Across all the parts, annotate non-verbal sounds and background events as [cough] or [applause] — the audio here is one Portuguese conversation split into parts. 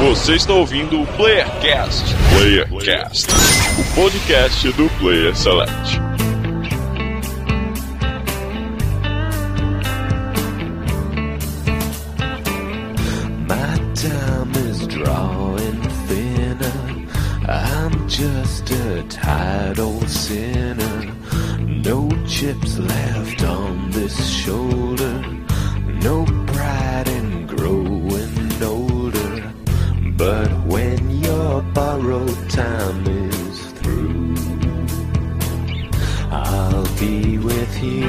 Você está ouvindo o Playercast. Playercast, o podcast do Player Select. My time is drawing thinner. I'm just a tired old sinner. No chips left on this shoulder. No pride in growing older. But when your borrowed time is through, I'll be with you.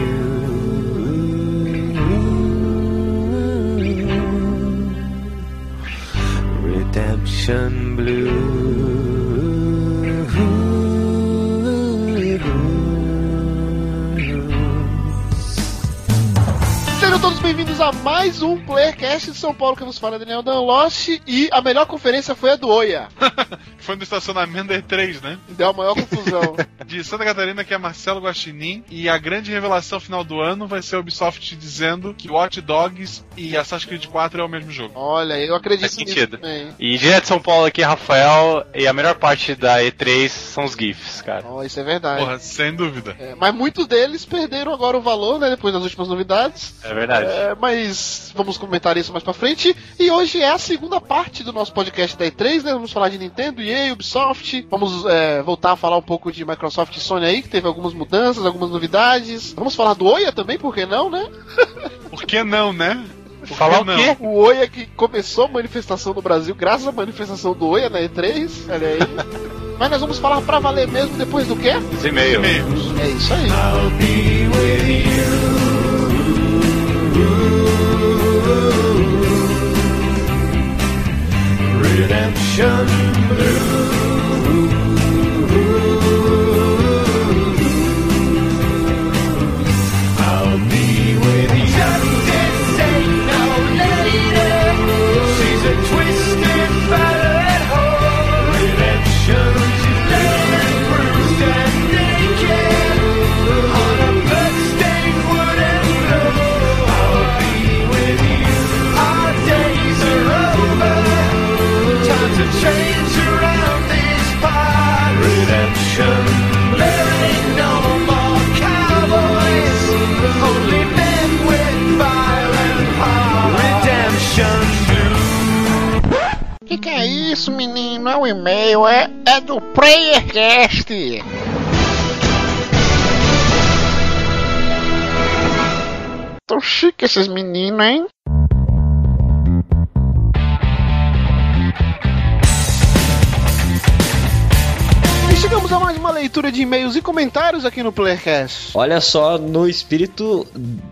Redemption Blues. A mais um Playercast de São Paulo que nos fala Daniel Dan Lost e a melhor conferência foi a do Oia. [laughs] Foi no estacionamento da E3, né? Deu a maior confusão. [laughs] De Santa Catarina, que é Marcelo Guaxinim. E a grande revelação final do ano vai ser a Ubisoft dizendo que Watch Dogs e Assassin's Creed 4 é o mesmo jogo. Olha, eu acredito Faz nisso sentido. também. E direto de São Paulo aqui, Rafael, e a melhor parte da E3 são os GIFs, cara. Oh, isso é verdade. Porra, sem dúvida. É, mas muitos deles perderam agora o valor, né? Depois das últimas novidades. É verdade. É, mas vamos comentar isso mais pra frente. E hoje é a segunda parte do nosso podcast da E3, né? Vamos falar de Nintendo, EA, Ubisoft. Vamos é, voltar a falar um pouco de Microsoft e Sony aí, que teve algumas mudanças, algumas novidades. Vamos falar do Oia também, por que não, né? [laughs] Por que não, né? Por Falar que o não? quê? O Oia que começou a manifestação no Brasil graças à manifestação do Oia na E3. Olha aí. [laughs] Mas nós vamos falar pra valer mesmo depois do quê? Os. E-mails. É isso aí. I'll be with you. Redemption. I'll isso, menino? É um e-mail, é, é do PlayerCast. Tão chique esses meninos, hein? E chegamos a mais uma leitura de e-mails e comentários aqui no PlayerCast. Olha só, no espírito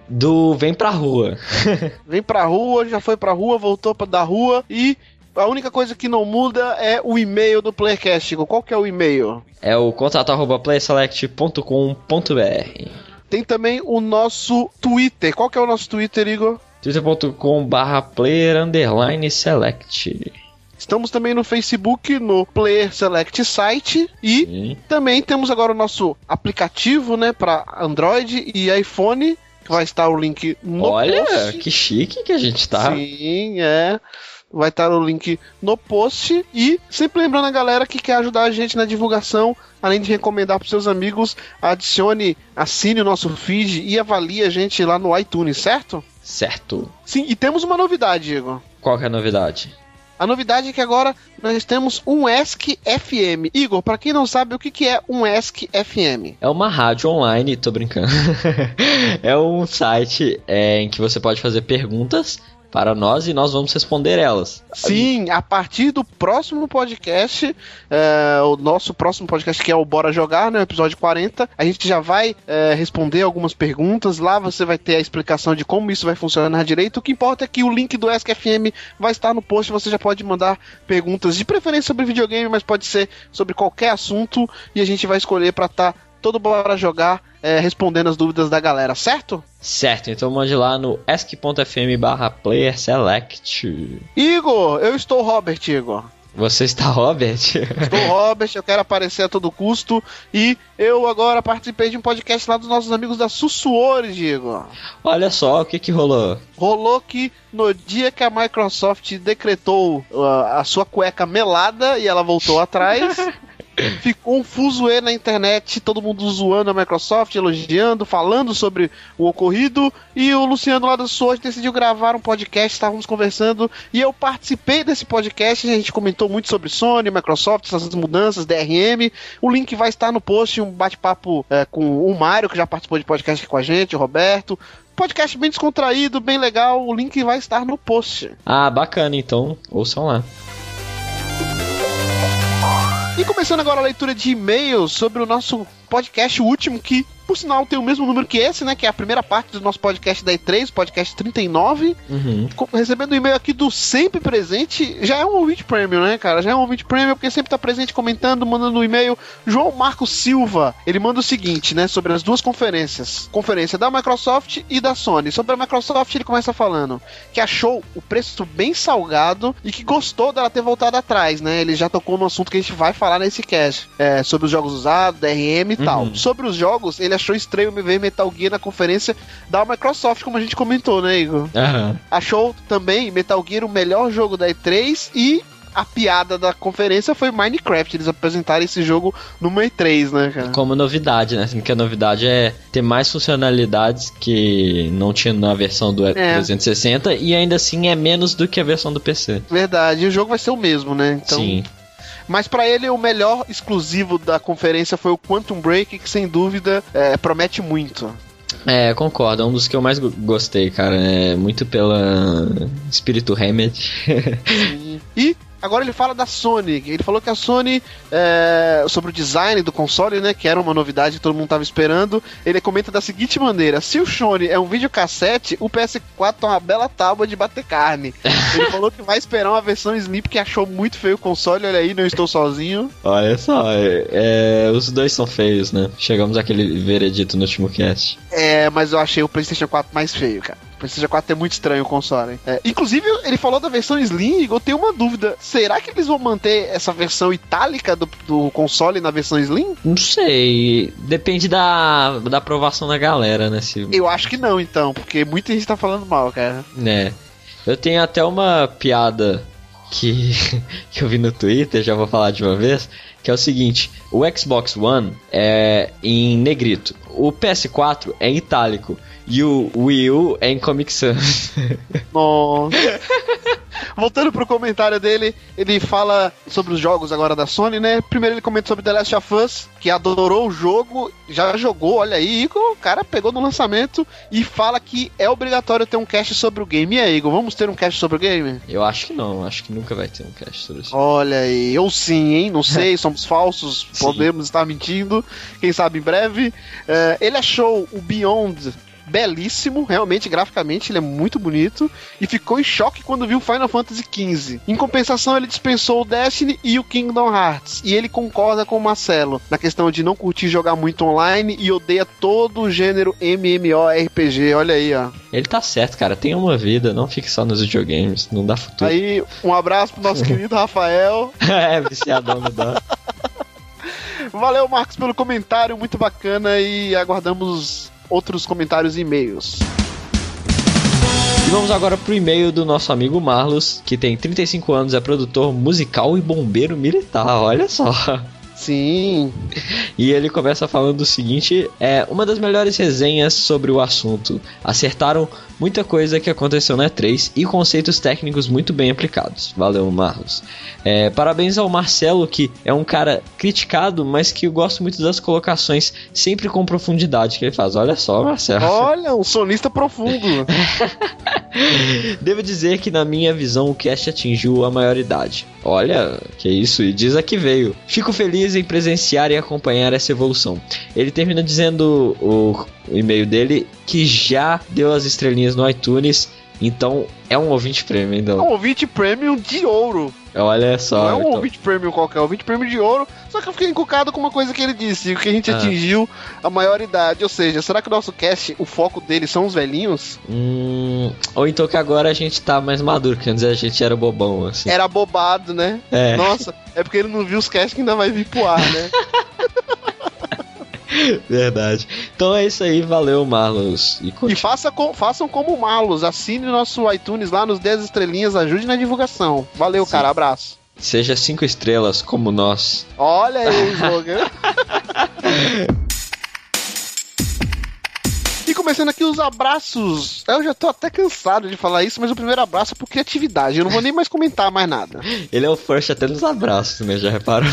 do Vem Pra Rua. [laughs] Vem pra rua, já foi pra rua, voltou pra da rua e a única coisa que não muda é o e-mail do PlayerCast. Igor. Qual que é o e-mail? É o contato arroba playselect.com.br. Tem também o nosso Twitter. Qual que é o nosso Twitter, Igor? twitter.com barra player underline select. Estamos também no Facebook, no Player Select Site e Sim. também temos agora o nosso aplicativo, né, para Android e iPhone, que vai estar o link no Olha, post. que chique que a gente tá. Sim, é. Vai estar o link no post. E sempre lembrando a galera que quer ajudar a gente na divulgação, além de recomendar para seus amigos, adicione, assine o nosso feed e avalie a gente lá no iTunes, certo? Certo. Sim, e temos uma novidade, Igor. Qual que é a novidade? A novidade é que agora nós temos um ESC FM. Igor, para quem não sabe o que, que é um ESC FM. É uma rádio online, tô brincando. [laughs] é um site é, em que você pode fazer perguntas para nós e nós vamos responder elas. Sim, a partir do próximo podcast, é, o nosso próximo podcast que é o Bora Jogar, né, o episódio 40, a gente já vai é, responder algumas perguntas. Lá você vai ter a explicação de como isso vai funcionar direito. O que importa é que o link do ESC FM vai estar no post. Você já pode mandar perguntas, de preferência sobre videogame, mas pode ser sobre qualquer assunto e a gente vai escolher para estar todo Bora Jogar é, respondendo as dúvidas da galera, certo? Certo, então mande lá no ask.fm barra player select. Igor, eu estou Robert, Igor. Você está Robert? [laughs] Sou Robert, eu quero aparecer a todo custo. E eu agora participei de um podcast lá dos nossos amigos da Sussuores, Diego. Olha só o que que rolou. Rolou que no dia que a Microsoft decretou uh, a sua cueca melada e ela voltou atrás. [laughs] Ficou um fuzuê na internet, todo mundo zoando a Microsoft, elogiando, falando sobre o ocorrido. E o Luciano lá do decidiu gravar um podcast, estávamos conversando. E eu participei desse podcast, a gente comentou muito sobre Sony, Microsoft, essas mudanças, DRM. O link vai estar no post, um bate-papo é, com o Mário, que já participou de podcast aqui com a gente, o Roberto. Podcast bem descontraído, bem legal. O link vai estar no post. Ah, bacana, então. Ouçam lá. E começando agora a leitura de e-mails sobre o nosso podcast último, que por sinal tem o mesmo número que esse, né? Que é a primeira parte do nosso podcast da E3, podcast 39. Uhum. Recebendo um e-mail aqui do sempre presente, já é um ouvinte premium, né, cara? Já é um ouvinte premium porque sempre tá presente comentando, mandando um e-mail. João Marcos Silva, ele manda o seguinte, né, sobre as duas conferências: conferência da Microsoft e da Sony. Sobre a Microsoft, ele começa falando que achou o preço bem salgado e que gostou dela ter voltado atrás, né? Ele já tocou no assunto que a gente vai falar nesse cast, é, sobre os jogos usados, DRM e tal. Uhum. Sobre os jogos, ele achou estranho me ver Metal Gear na conferência da Microsoft, como a gente comentou, né, Igor? Aham. achou também Metal Gear o melhor jogo da E3 e a piada da conferência foi Minecraft. Eles apresentaram esse jogo no E3, né, cara? Como novidade, né? Sendo que a novidade é ter mais funcionalidades que não tinha na versão do 360 e ainda assim é menos do que a versão do PC. Verdade, e o jogo vai ser o mesmo, né? Então, Sim. Mas pra ele, o melhor exclusivo da conferência foi o Quantum Break, que sem dúvida é, promete muito. É, concordo, é um dos que eu mais go- gostei, cara. É muito pela espírito Remedy. [laughs] E agora ele fala da Sony. Ele falou que a Sony, é, sobre o design do console, né? Que era uma novidade que todo mundo tava esperando. Ele comenta da seguinte maneira: se o Sony é um videocassete, o PS4 é uma bela tábua de bater carne. [laughs] Ele falou que vai esperar uma versão Slim, porque achou muito feio o console. Olha aí, não estou sozinho. Olha só, é- é, os dois são feios, né? Chegamos àquele veredito no último cast. É, mas eu achei o PlayStation 4 mais feio, cara. O PlayStation 4 é muito estranho o console. É, inclusive, ele falou da versão Slim e eu tenho uma dúvida. Será que eles vão manter essa versão itálica do, do console na versão Slim? Não sei, depende da, da aprovação da galera, né? Se, Eu acho que não, então, porque muita gente tá falando mal, cara. né? Eu tenho até uma piada que, [laughs] que eu vi no Twitter, já vou falar de uma vez, que é o seguinte: o Xbox One é em negrito, o PS4 é em itálico e o Wii U é em Comic Sans. [laughs] Nossa. Voltando pro comentário dele, ele fala sobre os jogos agora da Sony, né? Primeiro ele comenta sobre The Last of Us, que adorou o jogo, já jogou, olha aí, Igor, o cara pegou no lançamento e fala que é obrigatório ter um cast sobre o game. E aí, Igor, vamos ter um cast sobre o game? eu acho que não, acho que nunca vai ter um cast sobre isso. Olha aí, ou sim, hein? Não [laughs] sei, somos falsos, podemos estar mentindo, quem sabe em breve. É, ele achou o Beyond belíssimo, realmente, graficamente, ele é muito bonito, e ficou em choque quando viu Final Fantasy XV. Em compensação, ele dispensou o Destiny e o Kingdom Hearts, e ele concorda com o Marcelo na questão de não curtir jogar muito online e odeia todo o gênero MMORPG. Olha aí, ó. Ele tá certo, cara, tenha uma vida, não fique só nos videogames, não dá futuro. Aí, um abraço pro nosso [laughs] querido Rafael. é, viciadão no dó. Valeu, Marcos, pelo comentário, muito bacana e aguardamos outros comentários e e-mails. E vamos agora pro e-mail do nosso amigo Marlos, que tem 35 anos, é produtor musical e bombeiro militar, olha só. Sim, E ele começa falando o seguinte: é uma das melhores resenhas sobre o assunto. Acertaram muita coisa que aconteceu na E3 e conceitos técnicos muito bem aplicados. Valeu, Marlos. É, parabéns ao Marcelo, que é um cara criticado, mas que eu gosto muito das colocações, sempre com profundidade que ele faz. Olha só, Marcelo. olha, um sonista profundo. [laughs] Devo dizer que, na minha visão, o cast atingiu a maioridade. Olha, que isso, e diz a que veio. Fico feliz em presenciar e acompanhar essa evolução. Ele termina dizendo o, o e-mail dele que já deu as estrelinhas no iTunes Então, é um ouvinte premium, É um então. ouvinte premium de ouro. Olha só. Não é um então. ouvinte premium qualquer, é um ouvinte premium de ouro. Só que eu fiquei encucado com uma coisa que ele disse, que a gente Ah. atingiu a maioridade. Ou seja, será que o nosso cast, o foco dele são os velhinhos? Hum, ou então que agora a gente tá mais maduro, que antes a gente era bobão, assim. Era bobado, né? É. Nossa, é porque ele não viu os casts que ainda vai vir pro ar, né? [laughs] [laughs] Verdade. Então é isso aí, valeu, Marlos. E E faça com- façam como o Malus, assine o nosso iTunes lá nos 10 estrelinhas, ajude na divulgação. Valeu, Sim. cara, abraço. Seja cinco estrelas como nós. Olha aí. E [laughs] começando aqui os abraços. Eu já tô até cansado de falar isso, mas o primeiro abraço é por criatividade. Eu não vou nem mais comentar mais nada. [laughs] Ele é o first até nos abraços, né? Já reparou?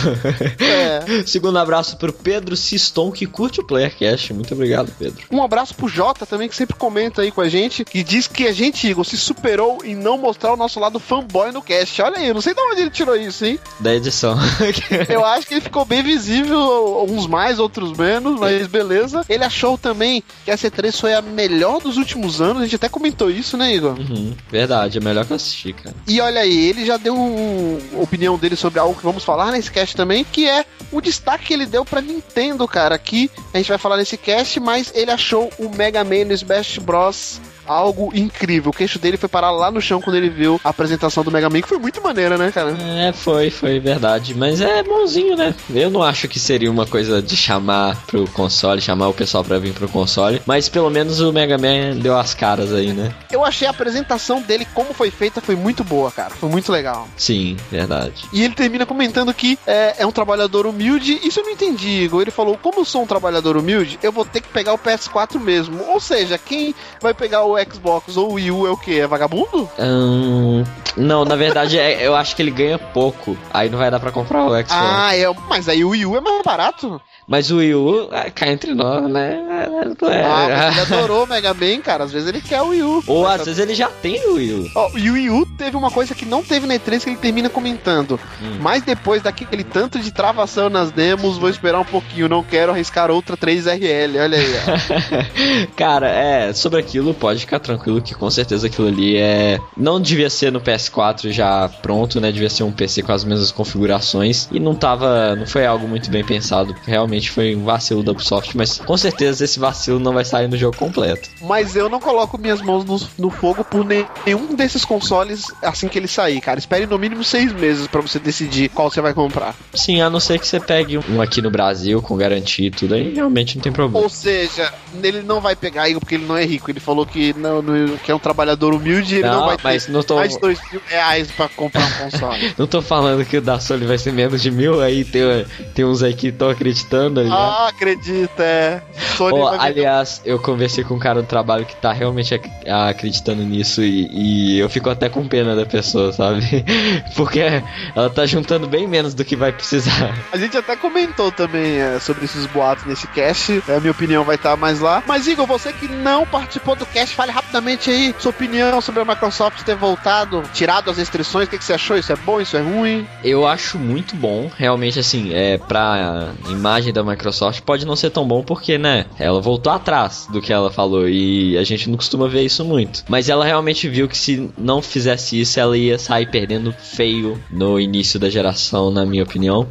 É. [laughs] Segundo abraço pro Pedro Siston, que curte o Playercast. Muito obrigado, Pedro. Um abraço pro Jota também, que sempre comenta aí com a gente, que diz que a gente, Igor, se superou em não mostrar o nosso lado fanboy no cast. Olha aí, eu não sei de onde ele tirou isso, hein? Da edição. [laughs] Eu acho que ele ficou bem visível, uns mais, outros menos, mas beleza. Ele achou também que a C3 foi a melhor dos últimos anos, a gente até comentou isso, né, Igor? Uhum, verdade, é melhor que eu assistir, cara. E olha aí, ele já deu uma opinião dele sobre algo que vamos falar nesse cast também, que é o destaque que ele deu pra Nintendo, cara. Aqui a gente vai falar nesse cast, mas ele achou o Mega Man no Smash Bros. Algo incrível. O queixo dele foi parar lá no chão quando ele viu a apresentação do Mega Man, que foi muito maneira, né, cara? É, foi, foi verdade. Mas é bonzinho, né? Eu não acho que seria uma coisa de chamar pro console, chamar o pessoal pra vir pro console. Mas pelo menos o Mega Man deu as caras aí, né? Eu achei a apresentação dele, como foi feita, foi muito boa, cara. Foi muito legal. Sim, verdade. E ele termina comentando que é, é um trabalhador humilde. Isso eu não entendi, Igor. Ele falou: como eu sou um trabalhador humilde, eu vou ter que pegar o PS4 mesmo. Ou seja, quem vai pegar o Xbox ou o Wii U é o quê? É vagabundo? Hum, não, na verdade é- eu acho que ele ganha pouco. Aí não vai dar pra comprar o Xbox. Ah, é. Mas aí o Wii U é mais barato. Mas o Wii U, ah, cá entre nós, né? É. Ah, mas ele adorou o Mega Man, cara. Às vezes ele quer o Wii U. Ou às vezes ele já tem o Wii U. Ó, e o Wii U teve uma coisa que não teve na E3 que ele termina comentando. Hum. Mas depois daquele tanto de travação nas demos, vou esperar um pouquinho. Não quero arriscar outra 3RL. Olha aí, ó. [laughs] Cara, é, sobre aquilo, pode ficar tranquilo que com certeza aquilo ali é. Não devia ser no PS4 já pronto, né? Devia ser um PC com as mesmas configurações. E não tava. Não foi algo muito bem pensado. Realmente foi um vacilo da Ubisoft, mas com certeza esse vacilo não vai sair no jogo completo. Mas eu não coloco minhas mãos no, no fogo por ne- nenhum desses consoles assim que ele sair, cara. Espere no mínimo seis meses pra você decidir qual você vai comprar. Sim, a não ser que você pegue um aqui no Brasil com garantia e tudo, aí realmente não tem problema. Ou seja, ele não vai pegar porque ele não é rico. Ele falou que, não, não- que é um trabalhador humilde e ele não, Não, vai mas ter não tô- mais de dois mil reais pra comprar um console. [laughs] Não tô falando que o da Sony vai ser menos de mil, aí tem, tem uns aí que estão acreditando né? ah, acredita, é. Vender aliás, eu conversei com um cara do trabalho que tá realmente ac- acreditando nisso e, e eu fico até com pena da pessoa, sabe? [laughs] Porque ela tá juntando bem menos do que vai precisar. A gente até comentou também é, sobre esses boatos nesse cast. É, A minha opinião vai estar mais lá. Mas, Igor, você que não participou do cast, fale rapidamente aí sua opinião sobre a Microsoft ter voltado, tirado as restrições. O que, que você achou? Isso é bom? Isso é ruim? Eu acho muito bom, realmente assim, é pra imagem da Microsoft pode não ser tão bom porque, né, ela voltou atrás do que ela falou e a gente não costuma ver isso muito. Mas ela realmente viu que se não fizesse isso, ela ia sair perdendo feio no início da geração, na minha opinião.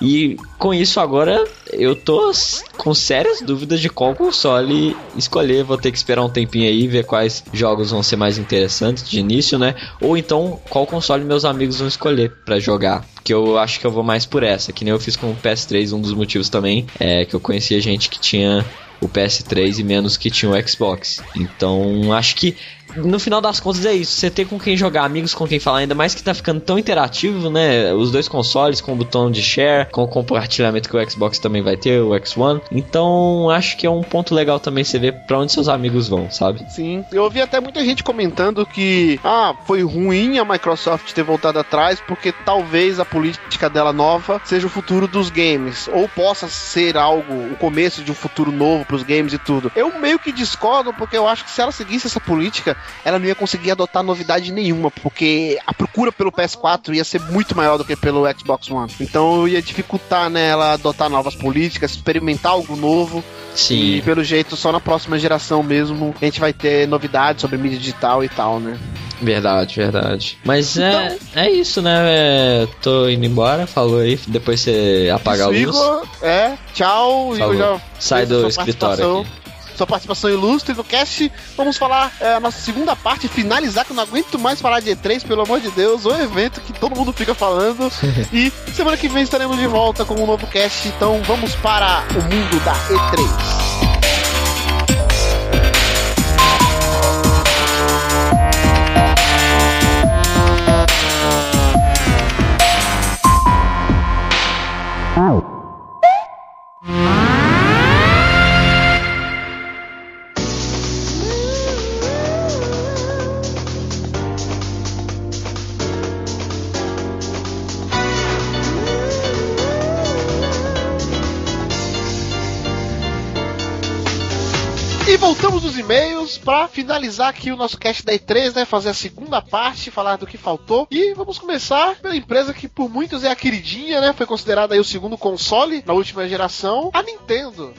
E com isso agora eu tô com sérias dúvidas de qual console escolher. Vou ter que esperar um tempinho aí, ver quais jogos vão ser mais interessantes de início, né? Ou então qual console meus amigos vão escolher pra jogar. Que eu acho que eu vou mais por essa, que nem eu fiz com o PS3, um dos motivos também é que eu conhecia gente que tinha o PS3 e menos que tinha o Xbox. Então, acho que no final das contas é isso, você ter com quem jogar, amigos com quem falar, ainda mais que tá ficando tão interativo, né? Os dois consoles com o botão de share, com o compartilhamento que o Xbox também vai ter, o X1. Então, acho que é um ponto legal também você ver pra onde seus amigos vão, sabe? Sim. Eu ouvi até muita gente comentando que, ah, foi ruim a Microsoft ter voltado atrás porque talvez a política dela nova seja o futuro dos games. Ou possa ser algo, o começo de um futuro novo pros games e tudo. Eu meio que discordo porque eu acho que se ela seguisse essa política, ela não ia conseguir adotar novidade nenhuma, porque a procura pelo PS4 ia ser muito maior do que pelo Xbox One. Então ia dificultar né, ela adotar novas políticas, experimentar algo novo. E Sim, pelo jeito, só na próxima geração mesmo a gente vai ter novidades sobre mídia digital e tal, né? verdade, verdade. Mas é, é isso, né? É, tô indo embora, falou aí, depois você apaga a luz. Igor, é, tchau. Igor já Sai do escritório aqui. Sua participação ilustre no cast. Vamos falar é, a nossa segunda parte, finalizar, que eu não aguento mais falar de E3, pelo amor de Deus, o evento que todo mundo fica falando. [laughs] e semana que vem estaremos de volta com um novo cast. Então vamos para o mundo da E3. Para finalizar aqui o nosso cast da E3, né? Fazer a segunda parte, falar do que faltou. E vamos começar pela empresa que por muitos é a queridinha, né? Foi considerada aí o segundo console na última geração, a Nintendo.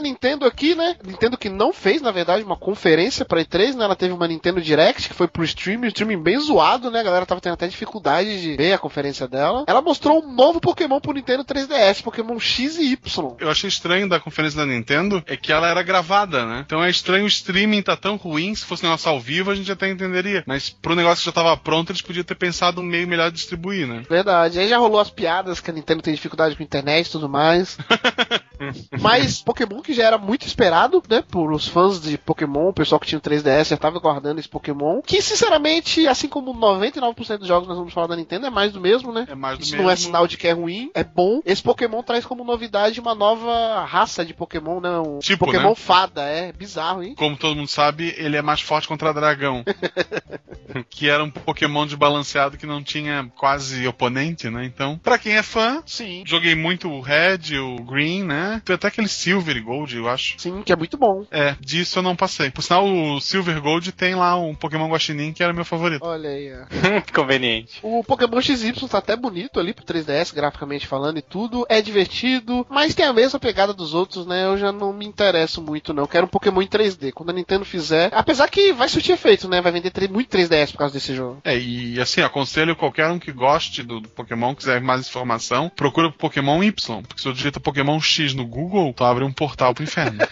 Da Nintendo aqui, né? Nintendo que não fez, na verdade, uma conferência pra E3, né? Ela teve uma Nintendo Direct que foi pro streaming, streaming bem zoado, né? A galera tava tendo até dificuldade de ver a conferência dela. Ela mostrou um novo Pokémon pro Nintendo 3DS, Pokémon X e Y. Eu achei estranho da conferência da Nintendo é que ela era gravada, né? Então é estranho o streaming tá tão ruim. Se fosse um negócio ao vivo, a gente até entenderia. Mas pro negócio que já tava pronto, eles podiam ter pensado um meio melhor de distribuir, né? Verdade. Aí já rolou as piadas que a Nintendo tem dificuldade com a internet e tudo mais. [laughs] Mas Pokémon que já era muito esperado, né? Por os fãs de Pokémon, o pessoal que tinha o 3DS já tava guardando esse Pokémon. Que, sinceramente, assim como 99% dos jogos que nós vamos falar da Nintendo, é mais do mesmo, né? É mais do Isso mesmo. não é sinal de que é ruim, é bom. Esse Pokémon traz como novidade uma nova raça de Pokémon, né? Um Tipo, Pokémon né? fada, é bizarro, hein? Como todo mundo sabe, ele é mais forte contra dragão. [laughs] que era um Pokémon desbalanceado que não tinha quase oponente, né? Então, pra quem é fã, Sim. joguei muito o Red, o Green, né? Tem até aquele Silver e Gold, eu acho. Sim, que é muito bom. É, disso eu não passei. Por sinal, o Silver Gold tem lá um Pokémon Guaxinim que era meu favorito. Olha aí, ó. [laughs] Conveniente. O Pokémon XY tá até bonito ali pro 3DS, graficamente falando e tudo. É divertido, mas tem a mesma pegada dos outros, né? Eu já não me interesso muito, não. Eu quero um Pokémon em 3D. Quando a Nintendo fizer. Apesar que vai surtir efeito, né? Vai vender muito 3DS por causa desse jogo. É, e assim, aconselho qualquer um que goste do, do Pokémon, quiser mais informação, procura pro Pokémon Y. Porque se eu digita Pokémon X no Google, tu abre um portal pro inferno. [laughs]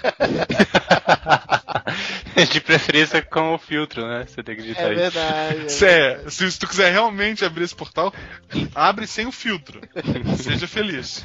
[laughs] De preferência com o filtro, né? Você tem que digitar É isso. verdade. Se, é, se, se tu quiser realmente abrir esse portal, abre sem o filtro. Seja feliz.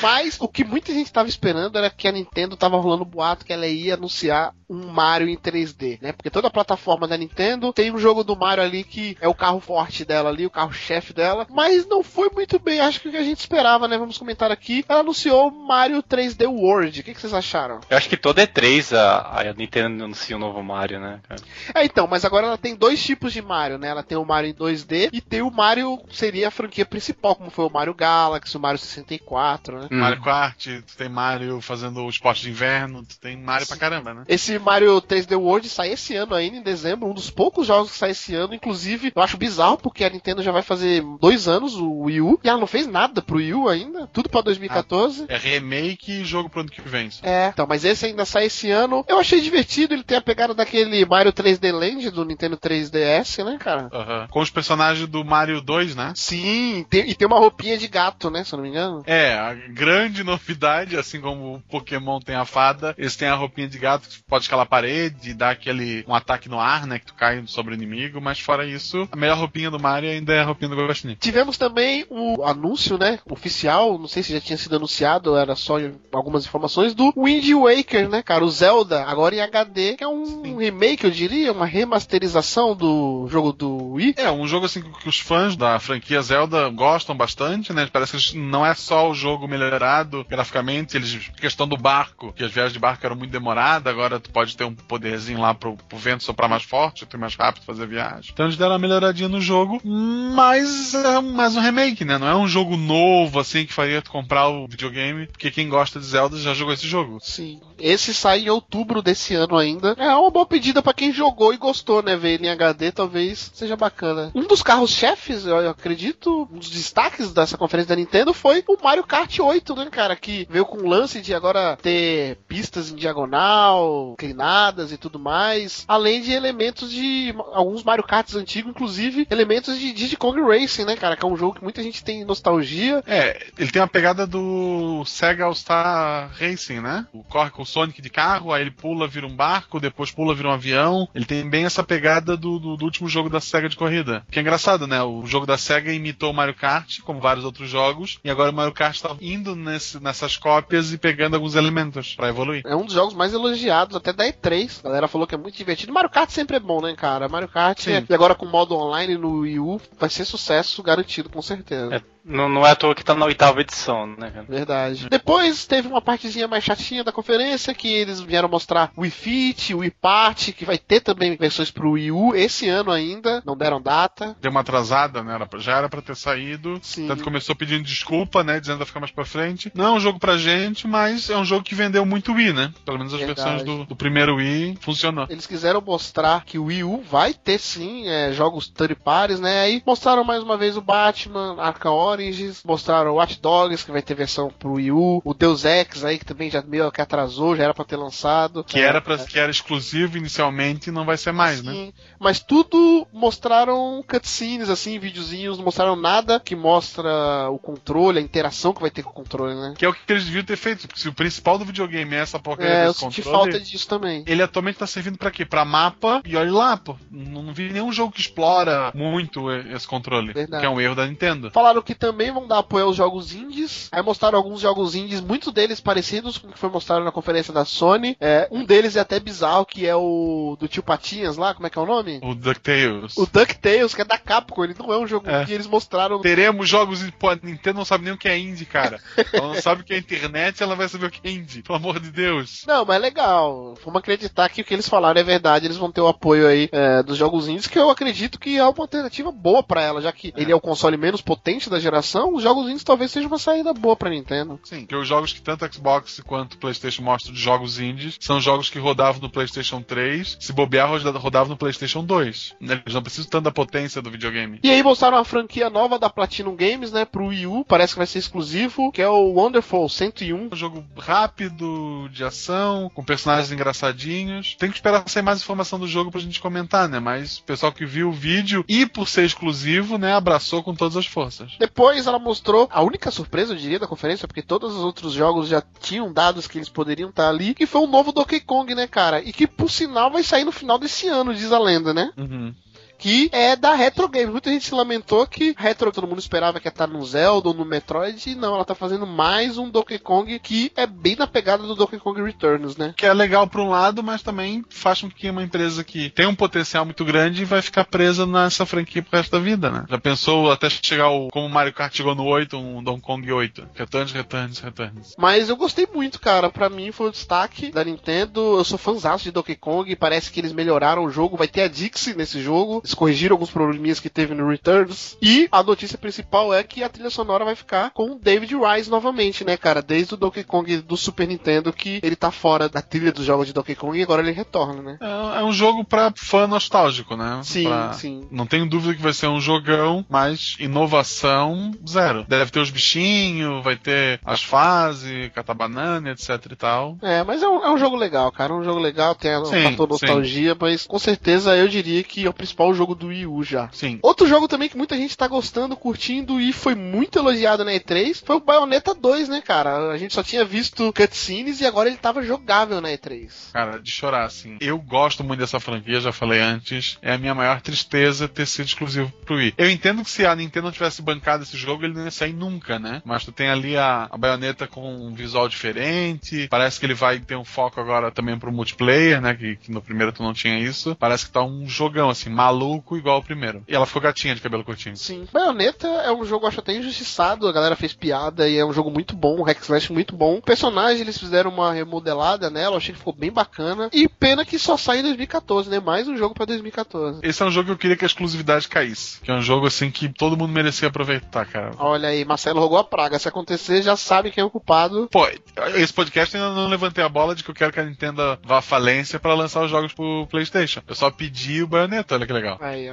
Mas o que muita gente tava esperando era que a Nintendo tava rolando boato que ela ia anunciar um Mario em 3D, né? Porque toda a plataforma da Nintendo tem um jogo do Mario ali que é o carro forte dela ali, o carro-chefe dela, mas não foi muito bem, acho que o que a gente esperava, né? Vamos comentar aqui. Ela anunciou Mario 3D World. O que, que vocês acharam? Eu acho que toda E3 a, a Nintendo anuncia um novo Mario, né? cara? É, então, mas agora ela tem dois tipos de Mario, né? Ela tem o Mario em 2D e tem o Mario, seria a franquia principal, como foi o Mario Galaxy, o Mario 64, né? Hum. Mario Kart, tu tem Mario fazendo o esporte de inverno, tu tem Mario pra caramba, né? Esse Mario 3D World sai esse ano ainda, em dezembro, um dos poucos jogos que sai esse ano. Inclusive, eu acho bizarro porque a Nintendo já vai fazer dois anos o Wii U e ela não fez nada pro Wii U ainda, tudo pra 2014. É remake e jogo pro ano que vem. só. É, então, mas esse ainda sai esse ano. Eu achei divertido, ele tem a pegada daquele Mario 3D Land do Nintendo 3DS, né, cara? Aham. Com os personagens do Mario 2, né? Sim, tem- e tem uma roupinha de gato, né, se eu não me engano. É, a grande [laughs] novidade, assim como o Pokémon tem a fada, eles têm a roupinha de gato que pode escalar parede, dar aquele um ataque no ar, né? Que tu cai sobre o inimigo, mas fora isso, a melhor roupinha do Mario ainda é a roupinha do Guaxinim. Tivemos também o anúncio, né, oficial, não sei se já tinha sido anunciado, era só algumas informações, do Wind Waker, né, cara, o Zelda, agora em HD, que é um remake, eu diria, uma remasterização do jogo do Wii. É, um jogo assim que os fãs da franquia Zelda gostam bastante, né? Parece que não é só o jogo melhorado graficamente, eles questão do barco, que as viagens de barco eram muito demoradas, agora tu pode ter um poderzinho lá pro, pro vento soprar mais forte, ter mais rápido, fazer viagem. Então eles deram uma melhoradinha no jogo, mas é mais um remake, né? Não é um jogo novo, assim, que faria tu comprar o videogame, porque quem gosta de Zelda já jogou esse jogo. Sim. Esse sai em outubro desse ano ainda. É uma boa pedida pra quem jogou e gostou, né? Ver ele em HD talvez seja bacana. Um dos carros-chefes, eu eu acredito, um dos destaques dessa conferência da Nintendo foi o Mario Kart 8, né, cara? Que veio com o lance de agora ter pistas em diagonal, inclinadas e tudo mais. Além de elementos de alguns Mario Karts antigos, inclusive elementos de Diddy Kong Racing, né, cara? Que é um jogo que muita gente tem nostalgia. É, ele tem uma pegada do Sega All-Star Racing, né? O corre com o Sonic de carro, aí ele pula, vira um barco, depois pula, vira um avião. Ele tem bem essa pegada do, do, do último jogo da Sega de corrida. Que é engraçado, né? O jogo da Sega imitou o Mario Kart, como vários outros jogos, e agora o Mario Kart tá indo nesse- nessas cópias e pegando alguns elementos pra evoluir. É um dos jogos mais elogiados até da E3. A galera falou que é muito divertido. Mario Kart sempre é bom, né, cara? Mario Kart, e agora com modo online no Wii U, vai ser sucesso garantido, com certeza. É, não, não é à toa que tá na oitava edição, né, cara? Verdade. Depois teve uma partezinha mais chatinha da conferência que eles vieram mostrar o Wii Fit, o Wii Part, que vai ter também versões pro Wii U esse ano ainda, não deram data. Deu uma atrasada, né? Já era pra ter saído. Sim. Tanto começou pedindo desculpa, né? Dizendo que vai ficar mais pra frente. Não é um jogo pra gente, mas é um jogo que vendeu muito Wii, né? Pelo menos as Verdade. versões do, do primeiro Wii funcionou. Eles quiseram mostrar que o Wii U vai ter sim é, jogos third parties, né? Aí mostraram mais uma vez o Batman, Arkham Origins, mostraram o Watch Dogs, que vai ter versão pro Wii U, o Deus Ex aí, que também já meio que atrasou, já era pra ter lançado. Que É, era, pra, é. que era exclusivo inicialmente e não vai ser mais, né? Sim, mas tudo mostraram cutscenes, assim, videozinhos, não mostraram nada que mostra o controle, a interação que vai ter com o controle, né? Que é o que eles deviam ter feito. Porque se o principal do videogame é essa porcaria É, eu desse senti controle, falta disso também. ele atualmente tá servindo pra quê? Pra mapa. E olha lá, pô. Não, não vi nenhum jogo que explora muito esse controle. Verdade. Que é um erro da Nintendo. Falaram que também vão dar apoio aos jogos indies. Aí mostraram alguns jogos indies, muitos deles parecidos com o que foi mostrado na conferência da Sony. É, um deles é até bizarro, que é o do tio Patinhas lá, como é que é o nome? O DuckTales. O DuckTales, que é da Capcom, ele não é um jogo É. que eles mostraram. Teremos jogos. Pô, a Nintendo não sabe nem o que é indie, cara. Ela não sabe o que é internet, ela vai saber o que é indie. Pelo amor de Deus. Não, mas é legal. Vamos acreditar que o que eles falaram é verdade. Eles vão ter o apoio aí é, dos jogos indies, que eu acredito que é uma alternativa boa pra ela, já que ele é o console menos potente da geração. Os jogos indies talvez seja uma saída boa pra Nintendo. Sim, porque os jogos que tanto Xbox quanto PlayStation mostram de jogos indies são jogos que rodavam no PlayStation 3, se bobear, roda- rodavam no PlayStation 2. né? Eles não precisam tanto da potência do videogame. E aí mostraram uma franquia nova da Platinum Games, né, pro Wii U, parece que vai ser exclusivo, que é o Wonderful 101. Um jogo rápido, de ação, com personagens engraçadinhos. Tem que esperar sair mais informação do jogo pra gente comentar, né? Mas o pessoal que viu o vídeo e por ser exclusivo, né, abraçou com todas as forças. Depois ela mostrou a única surpresa, eu diria, da conferência, porque todos os outros jogos já tinham dados que eles poderiam estar ali, que foi o novo Donkey Kong, né, cara? E que, por sinal, vai sair no final desse ano, diz a lenda, né? Uhum. Que é da Retro Games. Muita gente se lamentou que Retro todo mundo esperava que ia estar no Zelda ou no Metroid, e não, ela tá fazendo mais um Donkey Kong que é bem na pegada do Donkey Kong Returns, né? Que é legal por um lado, mas também faz com que uma empresa que tem um potencial muito grande vai ficar presa nessa franquia pro resto da vida, né? Já pensou até chegar o, como o Mario Kart chegou no 8, um Donkey Kong 8. Returns, returns, returns. Mas eu gostei muito, cara. Pra mim foi o destaque da Nintendo. Eu sou fãzaço de Donkey Kong. Parece que eles melhoraram o jogo. Vai ter a Dixie nesse jogo. Eles corrigiram alguns probleminhas que teve no Returns. E a notícia principal é que a trilha sonora vai ficar com o David Wise novamente, né, cara? Desde o Donkey Kong do Super Nintendo que ele tá fora da trilha dos jogos de Donkey Kong e agora ele retorna, né? É, é um jogo pra fã nostálgico, né? Sim, Pra- sim. Não tenho dúvida que vai ser um jogão, mas inovação zero. Deve ter os bichinhos, vai ter as fases, catar banana, etc e tal. É, mas é um, é um jogo legal, cara. É um jogo legal, tem a Sim, fator sim. nostalgia, mas com certeza eu diria que é o principal jogo do Wii U já. Sim. Outro jogo também que muita gente tá gostando, curtindo e foi muito elogiado na E3 foi o Bayonetta 2, né, cara? A gente só tinha visto cutscenes e agora ele tava jogável na E3. Cara, de chorar, assim. Eu gosto muito dessa franquia, já falei antes. É a minha maior tristeza ter sido exclusivo pro Wii. Eu entendo que se a Nintendo tivesse bancado esse jogo, ele não ia sair nunca, né? Mas tu tem ali a, a baioneta com um visual diferente. Parece que ele vai ter um foco agora também pro multiplayer, né? Que, que no primeiro tu não tinha isso. Parece que tá um jogão, assim, maluco igual o primeiro. E ela ficou gatinha de cabelo curtinho. Sim. Bayonetta é um jogo, acho até injustiçado. A galera fez piada e é um jogo muito bom, um hack slash muito bom. O personagem, eles fizeram uma remodelada nela, eu achei que ficou bem bacana. E pena que só sai em 2014, né? Mais um jogo pra 2014. Esse é um jogo que eu queria que a exclusividade caísse. Que é um jogo assim que todo mundo merecia aproveitar, cara. Olha aí, Marcelo rogou a praga. Se acontecer, já sabe quem é o culpado. Pô, esse podcast ainda não levantei a bola de que eu quero que a Nintendo vá à falência pra lançar os jogos pro PlayStation. Eu só pedi o Bayonetta, olha que legal. Aí.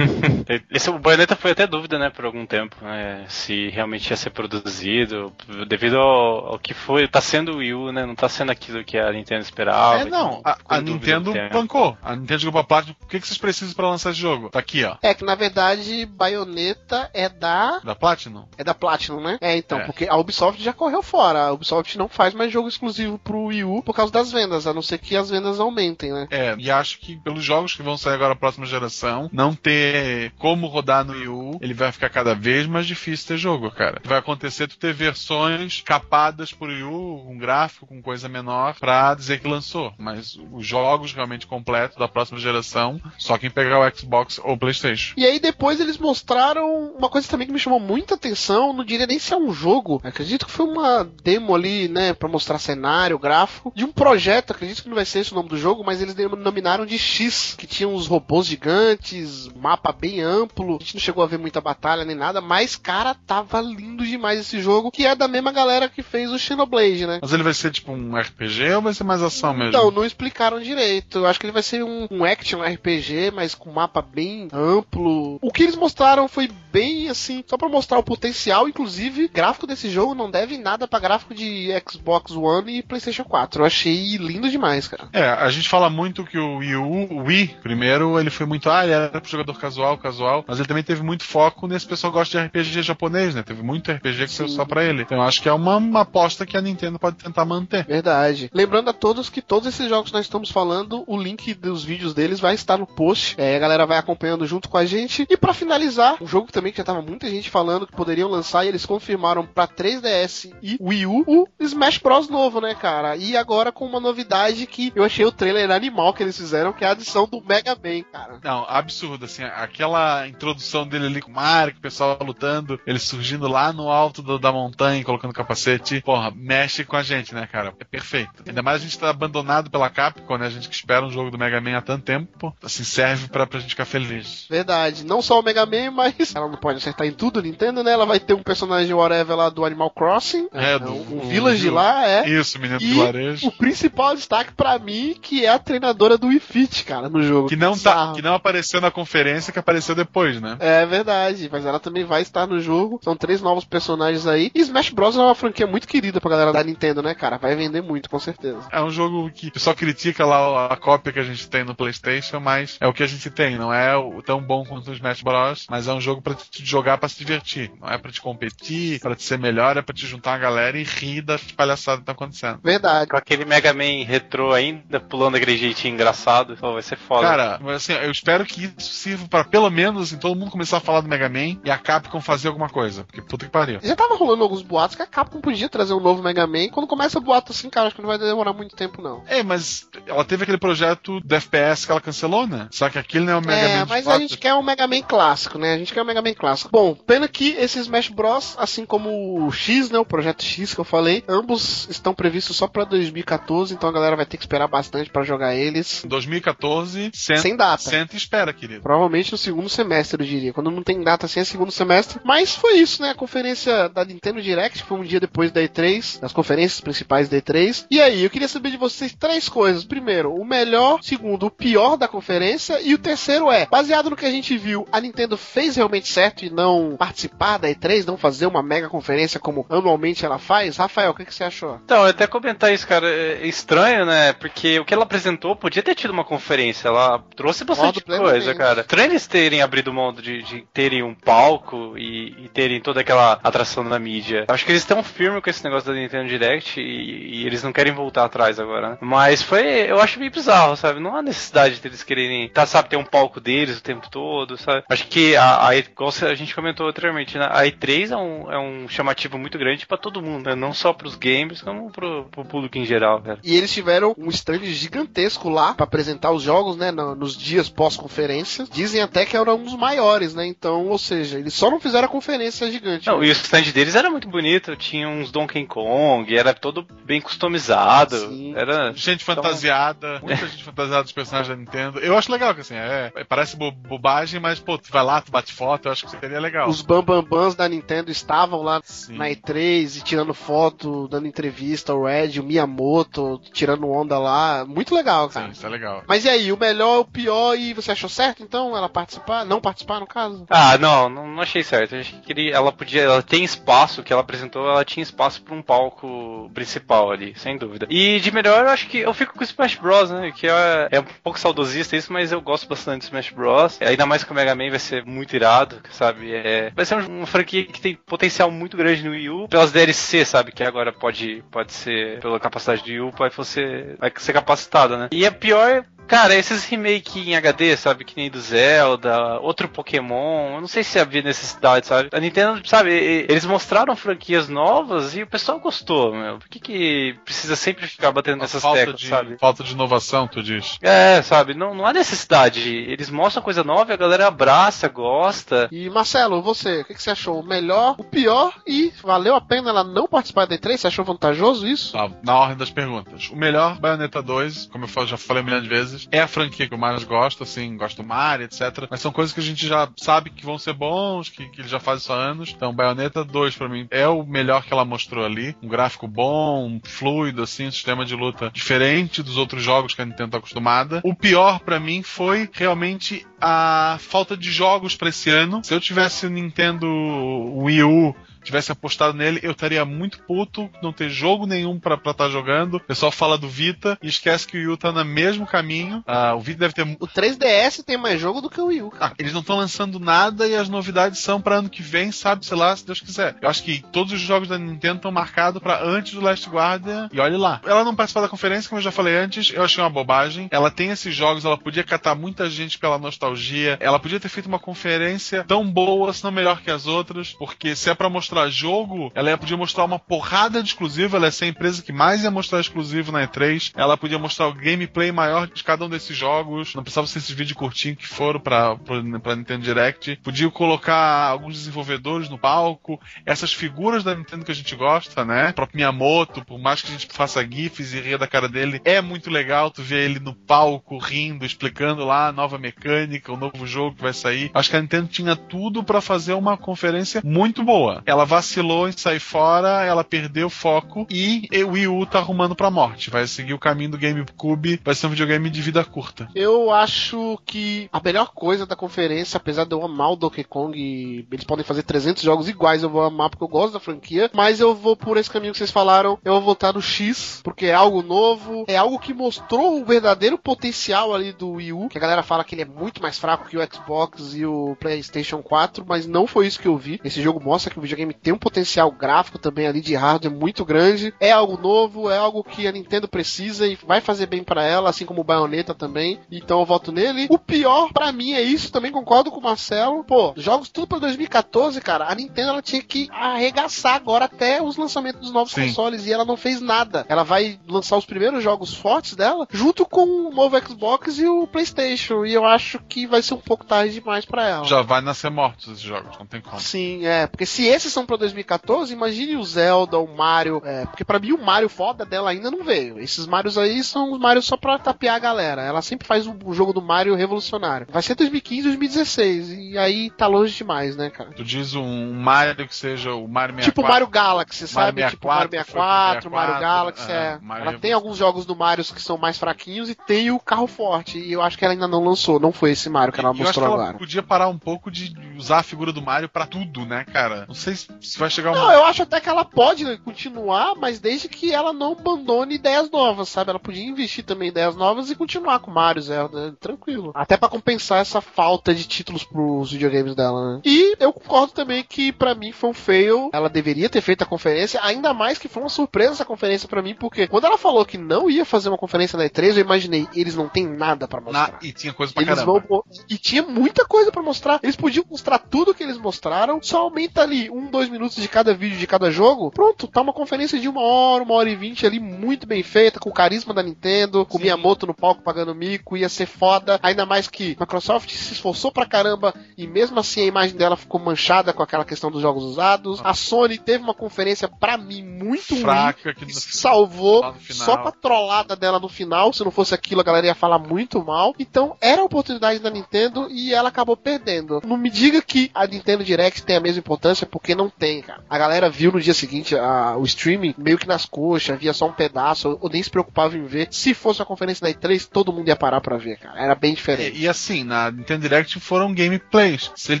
[laughs] Esse o Bayonetta foi até dúvida, né, por algum tempo, né, se realmente ia ser produzido, devido ao, ao que foi, tá sendo o Wii U, né, não tá sendo aquilo que a Nintendo esperava. É, não. A, a Nintendo bancou. A Nintendo jogou pra Platinum. O que, que vocês precisam pra lançar esse jogo? Tá aqui, ó. É que na verdade, Bayonetta é da. Da Platinum. É da Platinum, né? É, então, É. porque a Ubisoft já correu fora. A Ubisoft não faz mais jogo exclusivo pro Wii U por causa das vendas, a não ser que as vendas aumentem, né? É, e acho que pelos jogos que vão sair agora na próxima geração, não ter como rodar no Wii U, ele vai ficar cada vez mais difícil ter jogo, cara. Vai acontecer tu ter versões capadas por Wii U, com gráfico, com coisa menor, pra dizer que lançou. Mas os jogos realmente completos da próxima geração, só quem pegar o Xbox ou o Playstation. E aí depois eles mostraram uma coisa também que me chamou muita atenção, não diria nem se é um jogo, acredito que foi uma demo ali, né, pra mostrar cenário, gráfico, de um projeto, acredito que não vai ser esse o nome do jogo, mas eles denominaram de X, que tinha uns robôs gigantes, mapa bem amplo, a gente não chegou a ver muita batalha nem nada, mas cara, tava lindo demais esse jogo, que é da mesma galera que fez o Xenoblade, né? Mas ele vai ser tipo um RPG ou vai ser mais ação mesmo? Então, não explicaram direito. Eu acho que ele vai ser um, um action RPG, mas com mapa bem amplo. O que eles mostraram foi bem assim, só pra mostrar o potencial, inclusive, gráfico desse jogo não deve nada pra gráfico de Xbox One e PlayStation 4. Eu achei lindo demais, cara. É, a gente fala muito que o Wii U, o Wii, primeiro, ele foi muito, ah, ele era pro jogador casual, casual, mas ele também teve muito foco nesse pessoal que gosta de RPG japonês, né? Teve muito RPG que saiu Sim. só pra ele. Então eu acho que é uma, uma aposta que a Nintendo pode tentar manter. Verdade. Lembrando a todos que todos esses jogos que nós estamos falando, o link dos vídeos deles vai estar no post. É, a galera vai acompanhando junto com a gente. E pra finalizar, um jogo também que já tava muita gente falando que poderiam lançar e eles confirmaram pra 3DS e Wii U, o Smash Bros novo, né, cara? E agora com uma novidade que eu achei o trailer animal que eles fizeram, que é a adição do Mega Man, cara. Não, absurdo, assim, aquela introdução dele ali com o Mario, que o pessoal lutando, ele surgindo lá no alto do- da montanha, colocando capacete, porra, mexe com a gente, né, cara? É perfeito. Ainda mais a gente tá abandonado pela Capcom, né? A gente que espera um jogo do Mega Man há tanto tempo, assim, serve pra, pra gente ficar feliz. Verdade. Não só o Mega Man, mas ela não pode acertar em tudo, Nintendo, né? Ela vai ter um personagem whatever lá do Animal Crossing. É, do- um o- Village o- lá, é. Isso, menino E do vilarejo. o principal destaque pra mim, que é a treinadora do Wii Fit, cara, no jogo. Que não, tá, que não apareceu na conferência, que apareceu depois, né? É verdade, mas ela também vai estar no jogo. São três novos personagens aí. E Smash Bros é uma franquia muito querida pra galera da Nintendo, né, cara? Vai vender muito, com certeza. É um jogo que o pessoal critica lá a cópia que a gente tem no PlayStation, mas é o que a gente tem. Não é o tão bom quanto o Smash Bros, mas é um jogo pra te jogar pra se divertir. Não é pra te competir, pra te ser melhor, é pra te juntar a galera e rir das palhaçadas que tá acontecendo. Verdade. Com aquele Mega Man retrô ainda, pulando aquele jeitinho engraçado, vai ser foda. Cara, mas assim, eu espero que isso sirva pra pelo menos assim, todo mundo começar a falar do Mega Man e a Capcom fazer alguma coisa. Porque puta que pariu. Já tava rolando alguns boatos que a Capcom podia trazer um novo Mega Man. Quando começa o boato assim, cara, acho que não vai demorar muito tempo, não. É, mas ela teve aquele projeto do FPS que ela cancelou, né? Só que aquele não é o Mega é, Man de mas a gente quer um Mega Man clássico, né? A gente quer um Mega Man clássico. Bom, pena que esse Smash Bros, assim como o X, né? O projeto X que eu falei, ambos estão previstos só pra 2014, então a galera vai ter que esperar bastante pra jogar eles. 2014, senta, Sem data. senta e espera, querido. Provavelmente no segundo semestre, eu diria. Quando não tem data assim, é segundo semestre. Mas foi isso, né? A conferência da Nintendo Direct foi um dia depois da E3, das conferências principais da E3. E aí, eu queria saber de vocês três coisas. Primeiro, o melhor. Segundo, o pior da conferência. E o terceiro é, baseado no que a gente viu, a Nintendo fez realmente certo e não participar da E3, não fazer uma mega conferência como anualmente ela faz? Rafael, o que, que você achou? Então, eu até comentar isso, cara, é estranho, né? Porque o que ela apresentou podia ter tido uma conferência, ela trouxe bastante Concordo coisa, cara. Estranho eles terem abrido mão de, de terem um palco e, e terem toda aquela atração na mídia. Acho que eles estão firmes com esse negócio da Nintendo Direct e, e eles não querem voltar atrás agora, né? Mas foi, eu acho meio bizarro, sabe? Não há necessidade deles quererem, tá, sabe, ter um palco deles o tempo todo, sabe? Acho que a, a, igual a gente comentou anteriormente, né? A E3 é um, é um chamativo muito grande pra todo mundo, né? Não só pros games, como pro, pro público em geral. E eles tiveram um stand gigantesco lá pra apresentar os jogos, né? no- nos dias pós-conferência. Conferências. Dizem até que era um dos maiores, né? Então, ou seja, eles só não fizeram a conferência gigante. Não, e o stand deles era muito bonito, tinha uns Donkey Kong, era todo bem customizado. Sim. Era. Gente Então- fantasiada, [laughs] muita gente fantasiada dos personagens da Nintendo. Eu acho legal que assim, é, é- parece bo- bobagem, mas pô, tu vai lá, tu bate foto, eu acho que seria legal. Os bambambãs da Nintendo estavam lá Sim. na E3 e tirando foto, dando entrevista, o Red, o Miyamoto, tirando onda lá. Muito legal, cara. Sim, isso é legal. Mas e aí, o melhor, o pior, e você achou certo então ela participar? Não participar, no caso? Ah, não, não, não achei certo. Eu achei que ele- ela podia. Ela tem espaço, que ela apresentou, ela tinha espaço pra um palco principal ali, sem dúvida. E de melhor, eu acho que eu fico com o Smash Bros, né? Que é, é um pouco saudosista isso, mas eu gosto bastante do Smash Bros. Ainda mais que o Mega Man vai ser muito irado, sabe? É, vai ser um- uma franquia que tem potencial muito grande no Wii U, pelas DLC, sabe? Que agora pode, pode ser, pela capacidade do Wii U, vai, você, vai ser capacitada, né? E a pior Cara, esses remake em HD, sabe? Que nem do Zelda, outro Pokémon, eu não sei se havia necessidade, sabe? A Nintendo, sabe, eles mostraram franquias novas e o pessoal gostou, meu. Por que que precisa sempre ficar batendo nessas falta teclas, de, sabe? falta de inovação, tu diz. É, sabe, não, não há necessidade. Eles mostram coisa nova e a galera abraça, gosta. E Marcelo, você, o que, que você achou? O melhor, o pior e valeu a pena ela não participar da E3? Você achou vantajoso isso? Tá, na ordem das perguntas. O melhor Bayonetta 2, como eu já falei um milhão de vezes, é a franquia que eu mais gosto, assim, gosto do Mario, etc. Mas são coisas que a gente já sabe que vão ser bons, que, que ele já faz isso há anos. Então, Bayonetta 2, pra mim, é o melhor que ela mostrou ali. Um gráfico bom, fluido, assim, um sistema de luta diferente dos outros jogos que a Nintendo tá acostumada. O pior pra mim foi realmente a falta de jogos pra esse ano. Se eu tivesse o Nintendo Wii U tivesse apostado nele, eu estaria muito puto não ter jogo nenhum pra estar jogando. O pessoal fala do Vita e esquece que o Wii U tá no mesmo caminho. Ah, o Vita deve ter. O 3DS tem mais jogo do que o Wii U, cara. Ah, eles não estão lançando nada e as novidades são pra ano que vem, sabe, sei lá, se Deus quiser. Eu acho que todos os jogos da Nintendo estão marcados pra antes do Last Guardian e olhe lá. Ela não participou da conferência, como eu já falei antes, eu achei uma bobagem. Ela tem esses jogos, ela podia catar muita gente pela nostalgia. Ela podia ter feito uma conferência tão boa, se não melhor que as outras, porque se é pra mostrar jogo, ela ia podia mostrar uma porrada de exclusivo, ela ia ser a empresa que mais ia mostrar exclusivo na E3. Ela podia mostrar o gameplay maior de cada um desses jogos. Não precisava ser esses vídeos curtinhos que foram pra, pra, pra Nintendo Direct. Podia colocar alguns desenvolvedores no palco, essas figuras da Nintendo que a gente gosta, né? O próprio Miyamoto, por mais que a gente faça GIFs e ria da cara dele, é muito legal tu ver ele no palco rindo, explicando lá a nova mecânica, o novo jogo que vai sair. Acho que a Nintendo tinha tudo pra fazer uma conferência muito boa. Ela vacilou em sair fora, ela perdeu o foco e o Wii U tá arrumando pra morte. Vai seguir o caminho do GameCube, vai ser um videogame de vida curta. Eu acho que a melhor coisa da conferência, apesar de eu amar o Donkey Kong, eles podem fazer 300 jogos iguais, eu vou amar porque eu gosto da franquia, mas eu vou por esse caminho que vocês falaram, eu vou voltar no X, porque é algo novo, é algo que mostrou o verdadeiro potencial ali do Wii U, que a galera fala que ele é muito mais fraco que o Xbox e o PlayStation 4, mas não foi isso que eu vi. Esse jogo mostra que o videogame tem um potencial gráfico também ali de hardware muito grande, é algo novo, é algo que a Nintendo precisa e vai fazer bem pra ela, assim como o Bayonetta também. Então eu voto nele. O pior pra mim é isso, também concordo com o Marcelo. Pô, jogos tudo pra 2014, cara. A Nintendo ela tinha que arregaçar agora até os lançamentos dos novos Sim. consoles e ela não fez nada. Ela vai lançar os primeiros jogos fortes dela junto com o novo Xbox e o PlayStation. E eu acho que vai ser um pouco tarde demais pra ela. Já vai nascer mortos esses jogos, não tem como. Sim, é. Porque se esses são pra 2014, imagine o Zelda, o Mario. É, porque pra mim o Mario foda dela ainda não veio. Esses Marios aí são os Marios só pra tapear a galera. Ela sempre faz o, o jogo do Mario revolucionário. Vai ser 2015, 2016. E aí tá longe demais, né, cara? Tu diz um Mario que seja o Mario 64. Tipo Mario Galaxy, sabe? 64, tipo Mario 64, Mario 64, Galaxy, é, é. Mario ela tem alguns jogos do Mario que são mais fraquinhos e tem o carro forte. E eu acho que ela ainda não lançou. Não foi esse Mario que ela E eu acho mostrou que ela agora. podia parar um pouco de usar a figura do Mario pra tudo, né, cara? Não sei se se vai chegar um Não, eu acho até que ela pode continuar, mas desde que ela não abandone ideias novas, sabe? Ela podia investir também em ideias novas e continuar com Mario Zelda, tranquilo. Até pra compensar essa falta de títulos pros videogames dela, né? E eu concordo também que pra mim foi um fail. Ela deveria ter feito a conferência, ainda mais que foi uma surpresa essa conferência pra mim, porque quando ela falou que não ia fazer uma conferência na E3, eu imaginei, eles não têm nada pra Na- mostrar. e tinha coisa pra Eles caramba. vão e tinha muita coisa pra mostrar. Eles podiam mostrar tudo que eles mostraram, só aumenta ali um, dois minutos de cada vídeo de cada jogo. Pronto, tá uma conferência de uma hora, uma hora e vinte ali, muito bem feita, com o carisma da Nintendo, com o Miyamoto no palco pagando mico, ia ser foda. Ainda mais que a Microsoft se esforçou pra caramba e mesmo assim a imagem dela ficou manchada com aquela questão dos jogos usados. A Sony teve uma conferência, pra mim, muito ruim Fraca que que salvou só com a trollada dela no final. Se não fosse aquilo, a galera ia falar muito mal. Então, era a oportunidade da Nintendo e ela acabou perdendo. Não me diga que a Nintendo Direct tem a mesma importância, porque não tem, cara. A galera viu no dia seguinte a- o streaming meio que nas coxas, via só um pedaço, ou nem se preocupava em ver. Se fosse a conferência da E3, todo mundo ia parar pra ver, cara. Era bem diferente. E, e assim, na Nintendo Direct foram gameplays. Se ele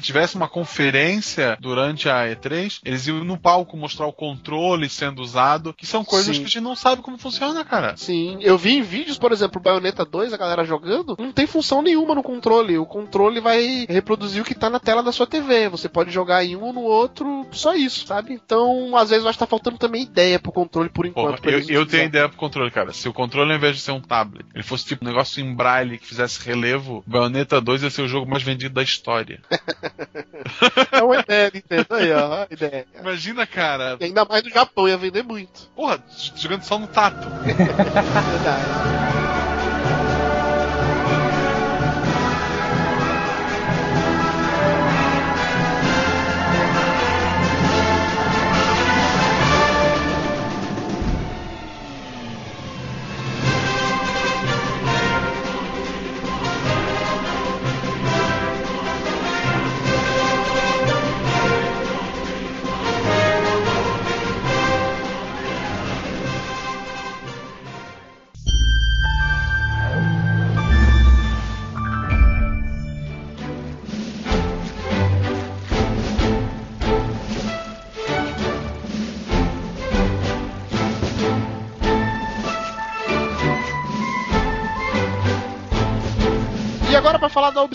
tivesse uma conferência durante a E3, eles iam no palco mostrar o controle sendo usado, que são coisas Sim. que a gente não sabe como funciona, cara. Sim, eu vi em vídeos, por exemplo, Bayonetta 2, a galera jogando, não tem função nenhuma no controle. O controle vai reproduzir o que tá na tela da sua TV. Você pode jogar em um ou no outro, só isso, sabe? Então, às vezes, acho que tá faltando também ideia pro controle por enquanto. eu, eu tenho ideia pro controle, cara. Se o controle, ao invés de ser um tablet, ele fosse tipo um negócio em braille que fizesse relevo, Bayonetta 2 ia ser o jogo mais vendido da história. [laughs] É uma ideia, Nintendo. Aí, ó, ideia. Imagina, cara. E ainda mais no Japão, ia vender muito. Porra, jogando só no tato. [laughs] Verdade.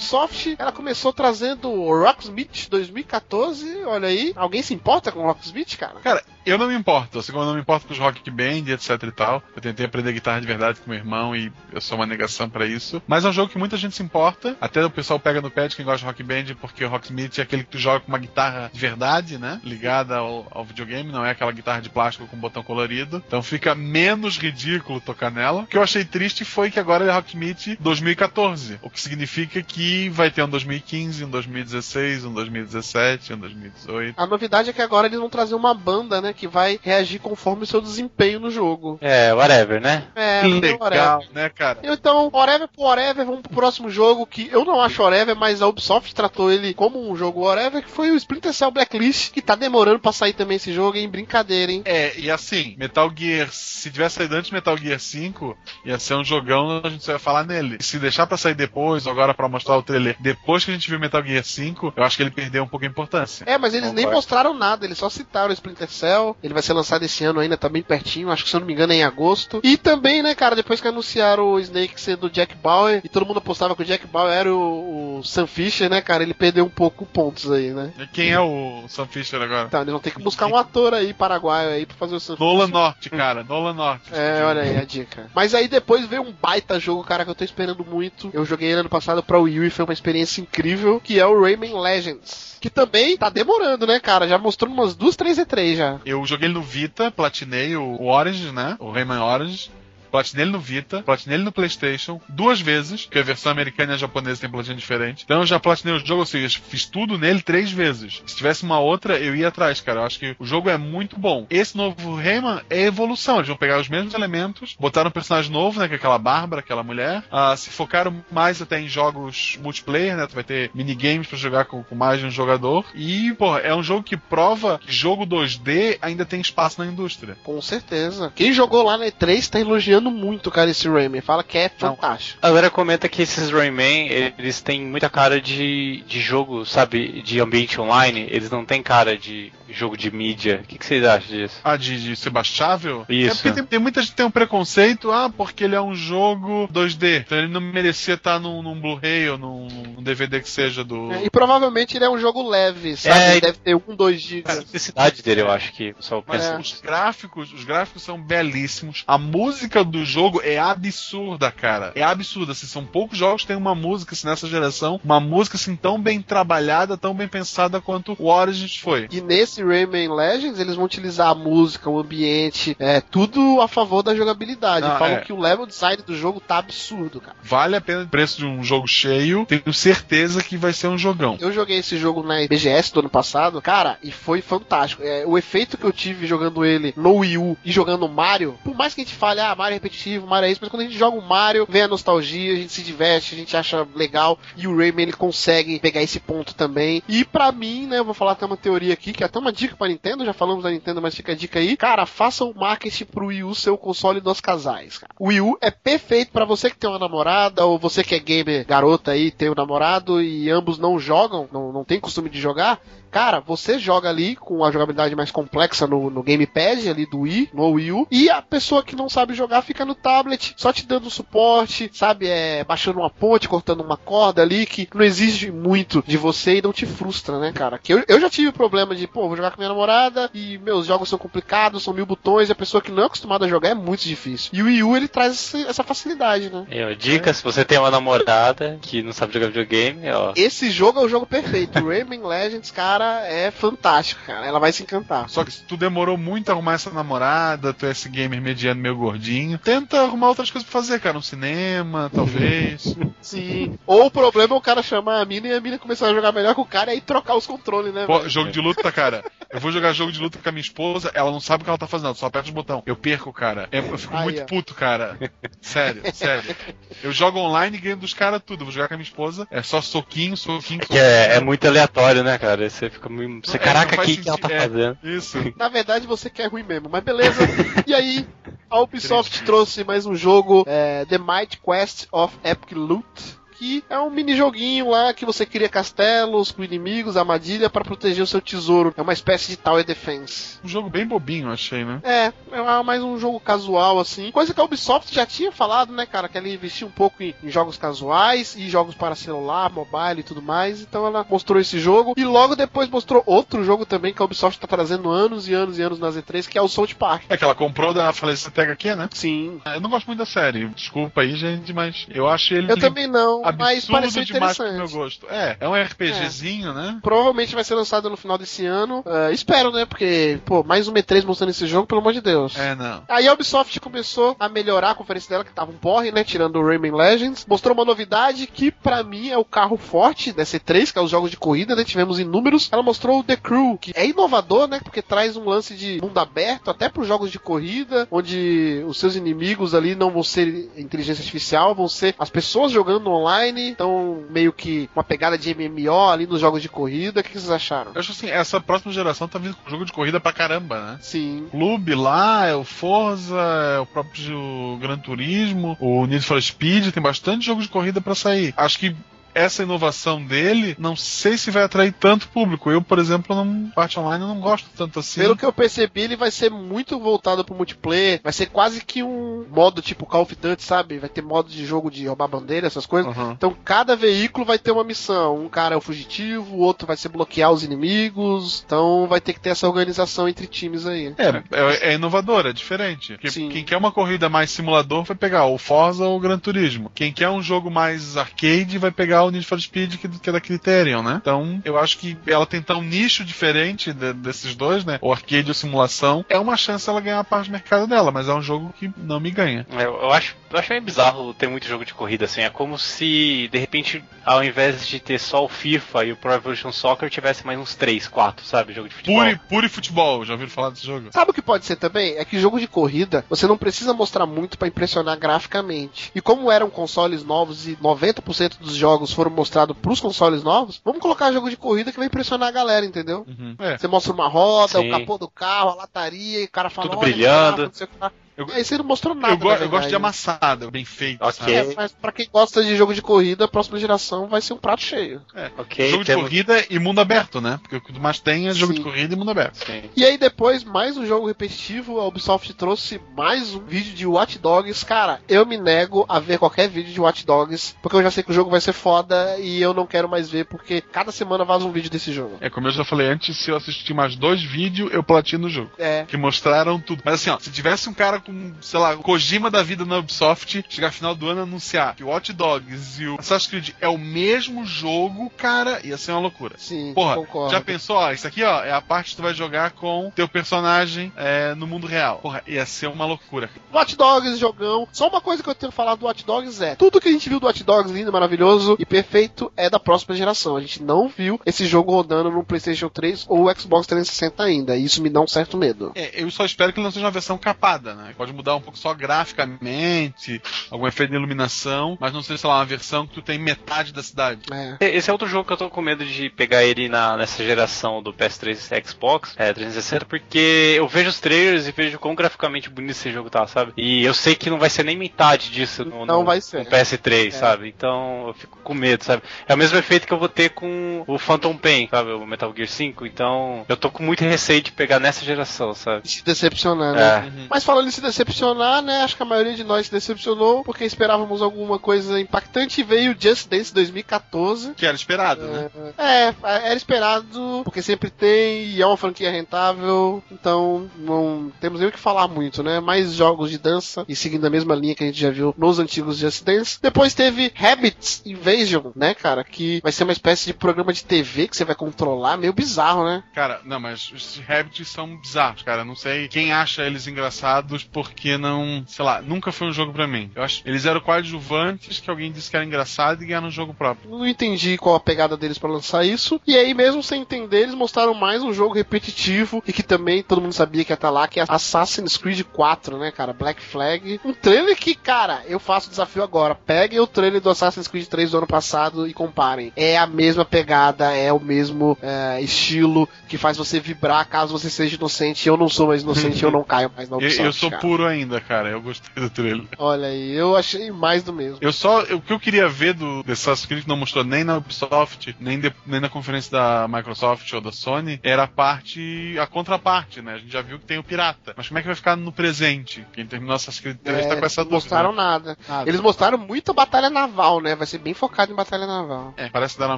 Ubisoft, ela começou trazendo o Rocksmith 2014. Olha aí, alguém se importa com o Rocksmith, cara? Cara, eu não me importo, assim como eu não me importo com os rock band, etc e tal. Eu tentei aprender guitarra de verdade com meu irmão e eu sou uma negação pra isso. Mas é um jogo que muita gente se importa. Até o pessoal pega no pé de quem gosta de rock band, porque o Rocksmith é aquele que tu joga com uma guitarra de verdade, né? Ligada ao, ao videogame, não é aquela guitarra de plástico com botão colorido. Então fica menos ridículo tocar nela. O que eu achei triste foi que agora ele é Rocksmith 2014. O que significa que vai ter um 2015, um 2016, um 2017, um 2018. A novidade é que agora eles vão trazer uma banda, né, que vai reagir conforme o seu desempenho no jogo. É, whatever, né? É, Que whatever. legal, né, cara? Então, whatever por whatever, vamos pro próximo jogo que eu não acho whatever, mas a Ubisoft tratou ele como um jogo whatever, que foi o Splinter Cell Blacklist, que tá demorando pra sair também esse jogo, hein? Brincadeira, hein? É, e assim, Metal Gear, se tivesse saído antes de Metal Gear 5, ia ser um jogão, a gente só ia falar nele. Se deixar pra sair depois, ou agora pra mostrar o trailer, depois que a gente viu Metal Gear 5, eu acho que ele perdeu um pouco a importância. É, mas eles nem Concordo. mostraram nada, eles só citaram o Splinter Cell. Ele vai ser lançado esse ano ainda, tá bem pertinho, acho que se eu não me engano é em agosto. E também, né, cara, depois que anunciaram o Snake ser do Jack Bauer, e todo mundo apostava que o Jack Bauer era o, o Sam Fisher, né, cara, ele perdeu um pouco pontos aí, né? E Quem é o Sam Fisher agora? Então, eles vão ter que buscar um ator aí, paraguaio aí, pra fazer o Sam Nolan Fisher. Norte, cara, Nolan Norte. É, olha aí a dica. Mas aí depois veio um baita jogo, cara, que eu tô esperando muito. Eu joguei ele ano passado pra Wii U e foi uma experiência incrível, que é o Rayman Legends. Que também tá demorando, né, cara? Já mostrou umas duas, três E3 já. Eu joguei ele no Vita, platinei o Orange, né? O Rayman Orange. Platinei ele no Vita, platinei ele no PlayStation duas vezes, porque a versão americana e a japonesa tem platina diferente. Então eu já platinei o jogo, ou seja, fiz tudo nele três vezes. Se tivesse uma outra, eu ia atrás, cara. Eu acho que o jogo é muito bom. Esse novo Rayman é evolução. Eles vão pegar os mesmos elementos, botaram um personagem novo, né? Que é aquela Bárbara, aquela mulher. Ah, se focaram mais até em jogos multiplayer, né? Tu vai ter minigames pra jogar com, com mais de um jogador. E, pô, é um jogo que prova que jogo 2D ainda tem espaço na indústria. Com certeza. Quem jogou lá na E3 tá elogiando muito, cara, esse Rayman. Fala que é fantástico. A galera comenta que esses Rayman, eles têm muita cara de, de jogo, sabe, de ambiente online. Eles não têm cara de jogo de mídia. O que, que vocês acham disso? Ah, de, de ser baixável? Isso. É porque tem, tem muita gente que tem um preconceito, ah, porque ele é um jogo 2D. Então ele não merecia estar num, num Blu-ray ou num, num DVD que seja do. É, e provavelmente ele é um jogo leve, sabe? É, deve ter um, dois A gigas. necessidade dele, eu acho que o pessoal Mas pensa. É. os gráficos, os gráficos são belíssimos. A música do jogo é absurda, cara. É absurda. Assim, são poucos jogos que tem uma música assim, nessa geração, uma música assim tão bem trabalhada, tão bem pensada quanto o Origins foi. E nesse Rayman Legends, eles vão utilizar a música, o ambiente, é tudo a favor da jogabilidade. Ah, Falam é. que o level design do jogo tá absurdo, cara. Vale a pena o preço de um jogo cheio. Tenho certeza que vai ser um jogão. Eu joguei esse jogo na BGS do ano passado, cara, e foi fantástico. É, o efeito que eu tive jogando ele no Wii U e jogando Mario, por mais que a gente fale, ah, Mario é repetitivo, Mario é isso, mas quando a gente joga o Mario, vem a nostalgia, a gente se diverte, a gente acha legal, e o Rayman ele consegue pegar esse ponto também. E pra mim, né, eu vou falar até uma teoria aqui, que é até uma dica pra Nintendo, já falamos da Nintendo, mas fica a dica aí. Cara, faça o marketing pro Wii U ser o console dos casais, cara. O Wii U é perfeito pra você que tem uma namorada, ou você que é gamer garota aí, tem um namorado, e ambos não jogam, não, não tem costume de jogar. Cara, você joga ali com a jogabilidade mais complexa no, no gamepad ali do Wii, no Wii U, e a pessoa que não sabe jogar fica no tablet, só te dando suporte, sabe? É, baixando uma ponte, cortando uma corda ali, que não exige muito de você e não te frustra, né, cara? Que eu, eu já tive problema de, pô, vou jogar com minha namorada e meus jogos são complicados, são mil botões, e a pessoa que não é acostumada a jogar é muito difícil. E o Wii U ele traz essa facilidade, né? E, ó, dica, se você tem uma namorada que não sabe jogar videogame, ó. Esse jogo é o jogo perfeito. [laughs] Rayman Legends, cara, é fantástico, cara. Ela vai se encantar. Só que se tu demorou muito a arrumar essa namorada, tu é esse gamer mediano meio gordinho, tenta arrumar outras coisas pra fazer, cara. Um cinema, talvez. [laughs] Sim. Ou o problema é o cara chamar a mina e a mina começar a jogar melhor que o cara e aí trocar os controles, né? Pô, velho? jogo de luta, cara. Eu vou jogar jogo de luta com a minha esposa, ela não sabe o que ela tá fazendo, ela só aperta os botões. Eu perco, cara. É- Eu fico Aí, muito ó. puto, cara. [laughs] Sério, sério. Eu jogo online e ganho dos caras tudo. Eu vou jogar com a minha esposa, é só soquinho, soquinho, Que soquinho. é, é muito aleatório, né, cara? Você fica muito. Você, É, caraca, o que, que ela tá é. fazendo? Isso. [laughs] Na verdade, você quer ruim mesmo, mas beleza. e aí, a Ubisoft trouxe mais um jogo, é, The Might Quest of Epic Loot. Que é um mini joguinho lá que você cria castelos com inimigos, armadilha para proteger o seu tesouro. É uma espécie de Tower Defense. Um jogo bem bobinho, achei, né? É, é mais um jogo casual, assim. Coisa que a Ubisoft já tinha falado, né, cara? Que ela investia um pouco em, em jogos casuais e jogos para celular, mobile e tudo mais. Então ela mostrou esse jogo. E logo depois mostrou outro jogo também que a Ubisoft tá trazendo anos e anos e anos na Z3, que é o South Park. É que ela comprou da falecida aqui, né? Sim. Eu não gosto muito da série. Desculpa aí, gente, mas eu acho ele Eu também não, mas pareceu demais pro meu interessante. gosto. É, é um RPGzinho, né? Provavelmente vai ser lançado no final desse ano. É, espero, né? Porque, pô, mais um E3 mostrando esse jogo, pelo amor de Deus. É, não. Aí a Ubisoft começou a melhorar a conferência dela, que tava um porre, né? Tirando o Rayman Legends. Mostrou uma novidade que, pra mim, é o carro forte dessa E3, que é os jogos de corrida, né? Tivemos inúmeros. Ela mostrou o The Crew, que é inovador, né? Porque traz um lance de mundo aberto, até pros jogos de corrida, onde os seus inimigos ali não vão ser inteligência artificial, vão ser as pessoas jogando online. Então, meio que uma pegada de MMO ali nos jogos de corrida. O que vocês acharam? Eu acho assim, essa próxima geração tá vindo com jogo de corrida pra caramba, né? Sim. Clube lá, é o Forza, é o próprio Gran Turismo, o Need for Speed, tem bastante jogo de corrida pra sair. Acho que essa inovação dele, não sei se vai atrair tanto público. Eu, por exemplo, não parte online não gosto tanto assim. Pelo que eu percebi, ele vai ser muito voltado pro multiplayer. Vai ser quase que um modo tipo Call of Duty, sabe? Vai ter modo de jogo de roubar bandeira, essas coisas. Uhum. Então cada veículo vai ter uma missão. Um cara é o fugitivo, o outro vai ser bloquear os inimigos. Então vai ter que ter essa organização entre times aí. É, é, é inovador, é diferente. Porque quem quer uma corrida mais simulador vai pegar o Forza ou o Gran Turismo. Quem quer um jogo mais arcade vai pegar o Need for Speed, que, que é da Criterion, né? Então, eu acho que ela tentar um nicho diferente de- desses dois, né? O arcade e a simulação, é uma chance ela ganhar a parte do mercado dela, mas é um jogo que não me ganha. Eu, eu acho, eu acho meio bizarro ter muito jogo de corrida assim. É como se, de repente, ao invés de ter só o FIFA e o Pro Evolution Soccer, tivesse mais uns 3, 4, sabe? Jogo de futebol. Pure, pure futebol, já ouviram falar desse jogo? Sabe o que pode ser também? É que jogo de corrida, você não precisa mostrar muito pra impressionar graficamente. E como eram consoles novos e 90% dos jogos foram mostrados pros consoles novos, vamos colocar jogo de corrida que vai impressionar a galera, entendeu? Uhum. É. Você mostra uma roda, Sim. o capô do carro, a lataria, e o cara fala, Tudo "Olha, brilhando." carro, Eu- Aí você não mostrou nada. Eu, go- eu gosto de amassado, bem feito. Ok. sabe? É, mas pra quem gosta de jogo de corrida, a próxima geração vai ser um prato cheio. Ok, jogo de temos- corrida e mundo aberto, né? Porque o que mais tem é jogo Sim. de corrida e mundo aberto. Sim. E aí depois, mais um jogo repetitivo, a Ubisoft trouxe mais um vídeo de Watch Dogs. Cara, eu me nego a ver qualquer vídeo de Watch Dogs, porque eu já sei que o jogo vai ser foda e eu não quero mais ver, porque cada semana vaza um vídeo desse jogo. É como eu já falei antes, se eu assistir mais dois vídeos, eu platino o jogo. É. Que mostraram tudo. Mas assim, ó, se tivesse um cara com, sei lá, o Kojima da vida na Ubisoft, chegar no final do ano e anunciar que o Watch Dogs e o Assassin's Creed é o mesmo jogo, cara, ia ser uma loucura. Sim, Porra, concordo. já pensou, ó, isso aqui, ó, é a parte que tu vai jogar com teu personagem é, no mundo real. Porra, ia ser uma loucura. Watch Dogs, jogão. Só uma coisa que eu tenho que falar do Watch Dogs é: tudo que a gente viu do Watch Dogs lindo, maravilhoso e perfeito é da próxima geração. A gente não viu esse jogo rodando no PlayStation 3 ou Xbox 360 ainda. E isso me dá um certo medo. É, eu só espero que ele não seja uma versão capada, né? Pode mudar um pouco só graficamente, algum efeito de iluminação, mas não sei lá, uma versão que tu tem metade da cidade. É. Esse é outro jogo que eu tô com medo de pegar ele na, nessa geração do PS3 e Xbox é, 360, porque eu vejo os trailers e vejo quão graficamente bonito esse jogo tá, sabe? E eu sei que não vai ser nem metade disso no, Não no- vai ser. no PS3, É. sabe? Então eu fico com medo, sabe? É o mesmo efeito que eu vou ter com o Phantom Pain, sabe? O Metal Gear 5, então eu tô com muito receio de pegar nessa geração, sabe? Se decepcionar, né? É. Mas falando em se decepcionar, né? Acho que a maioria de nós se decepcionou porque esperávamos alguma coisa impactante e veio Just Dance 2014. Que era esperado, né? É, era esperado, porque sempre tem, e é uma franquia rentável, então não temos nem o que falar muito, né? Mais jogos de dança, e seguindo a mesma linha que a gente já viu nos antigos Just Dance. Depois teve Habits Invasion, né, cara? Que vai ser uma espécie de programa de TV que você vai controlar, meio bizarro, né? Cara, não, mas os Rabbits são bizarros, cara. Não sei quem acha eles engraçados porque não. Sei lá, nunca foi um jogo pra mim. Eu acho eles eram coadjuvantes que alguém disse que era engraçado e ganharam um jogo próprio. Não entendi qual a pegada deles pra lançar isso. E aí, mesmo sem entender, eles mostraram mais um jogo repetitivo e que também todo mundo sabia que ia estar lá, que é Assassin's Creed 4, né, cara? Black Flag. Um trailer que, cara, eu faço o desafio agora. Peguem o trailer do Assassin's Creed 3 do ano passado e comparem. É a mesma pegada, é o mesmo é, estilo que faz você vibrar caso você seja inocente. Eu não sou mais inocente, eu não [laughs] caio mais na Eu, Ubisoft, eu sou cara. Puro ainda, cara. Eu gostei do trailer. Olha aí, eu achei mais do mesmo. Eu só. O que eu queria ver do desse Assassin's Creed não mostrou nem na Ubisoft, nem, de- nem na conferência da Microsoft ou da Sony, era a parte. a contraparte, né? A gente já viu que tem o pirata. Mas como é que vai ficar no presente? Quem terminou Assassin's Creed 3 tá É, com essa não dúvida. mostraram nada. Nada. Eles mostraram muita batalha naval, né? Vai ser bem focado em batalha naval. É, parece dar uma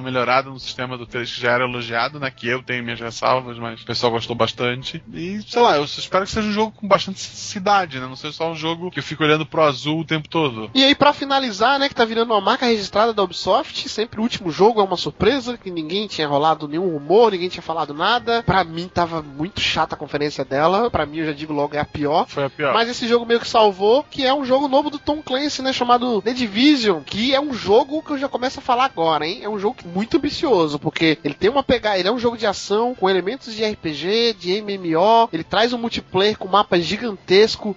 melhorada no sistema do 3 que já era elogiado, né? Que eu tenho minhas ressalvas, mas o pessoal gostou bastante. E, sei lá, eu espero que seja um jogo com bastante cidade, né? Não seja só um jogo que eu fico olhando pro azul o tempo todo. E aí, pra finalizar, né, que tá virando uma marca registrada da Ubisoft, sempre o último jogo é uma surpresa, que ninguém tinha rolado nenhum rumor, ninguém tinha falado nada. Pra mim, tava muito chata a conferência dela. Pra mim, eu já digo logo, é a pior. Foi a pior. Mas esse jogo meio que salvou, que é um jogo novo do Tom Clancy, né? Chamado The Division, que é um jogo que eu já começo a falar agora, hein? É um jogo muito ambicioso, porque ele tem uma pegada, ele é um jogo de ação com elementos de RPG, de MMO, ele traz um multiplayer com mapa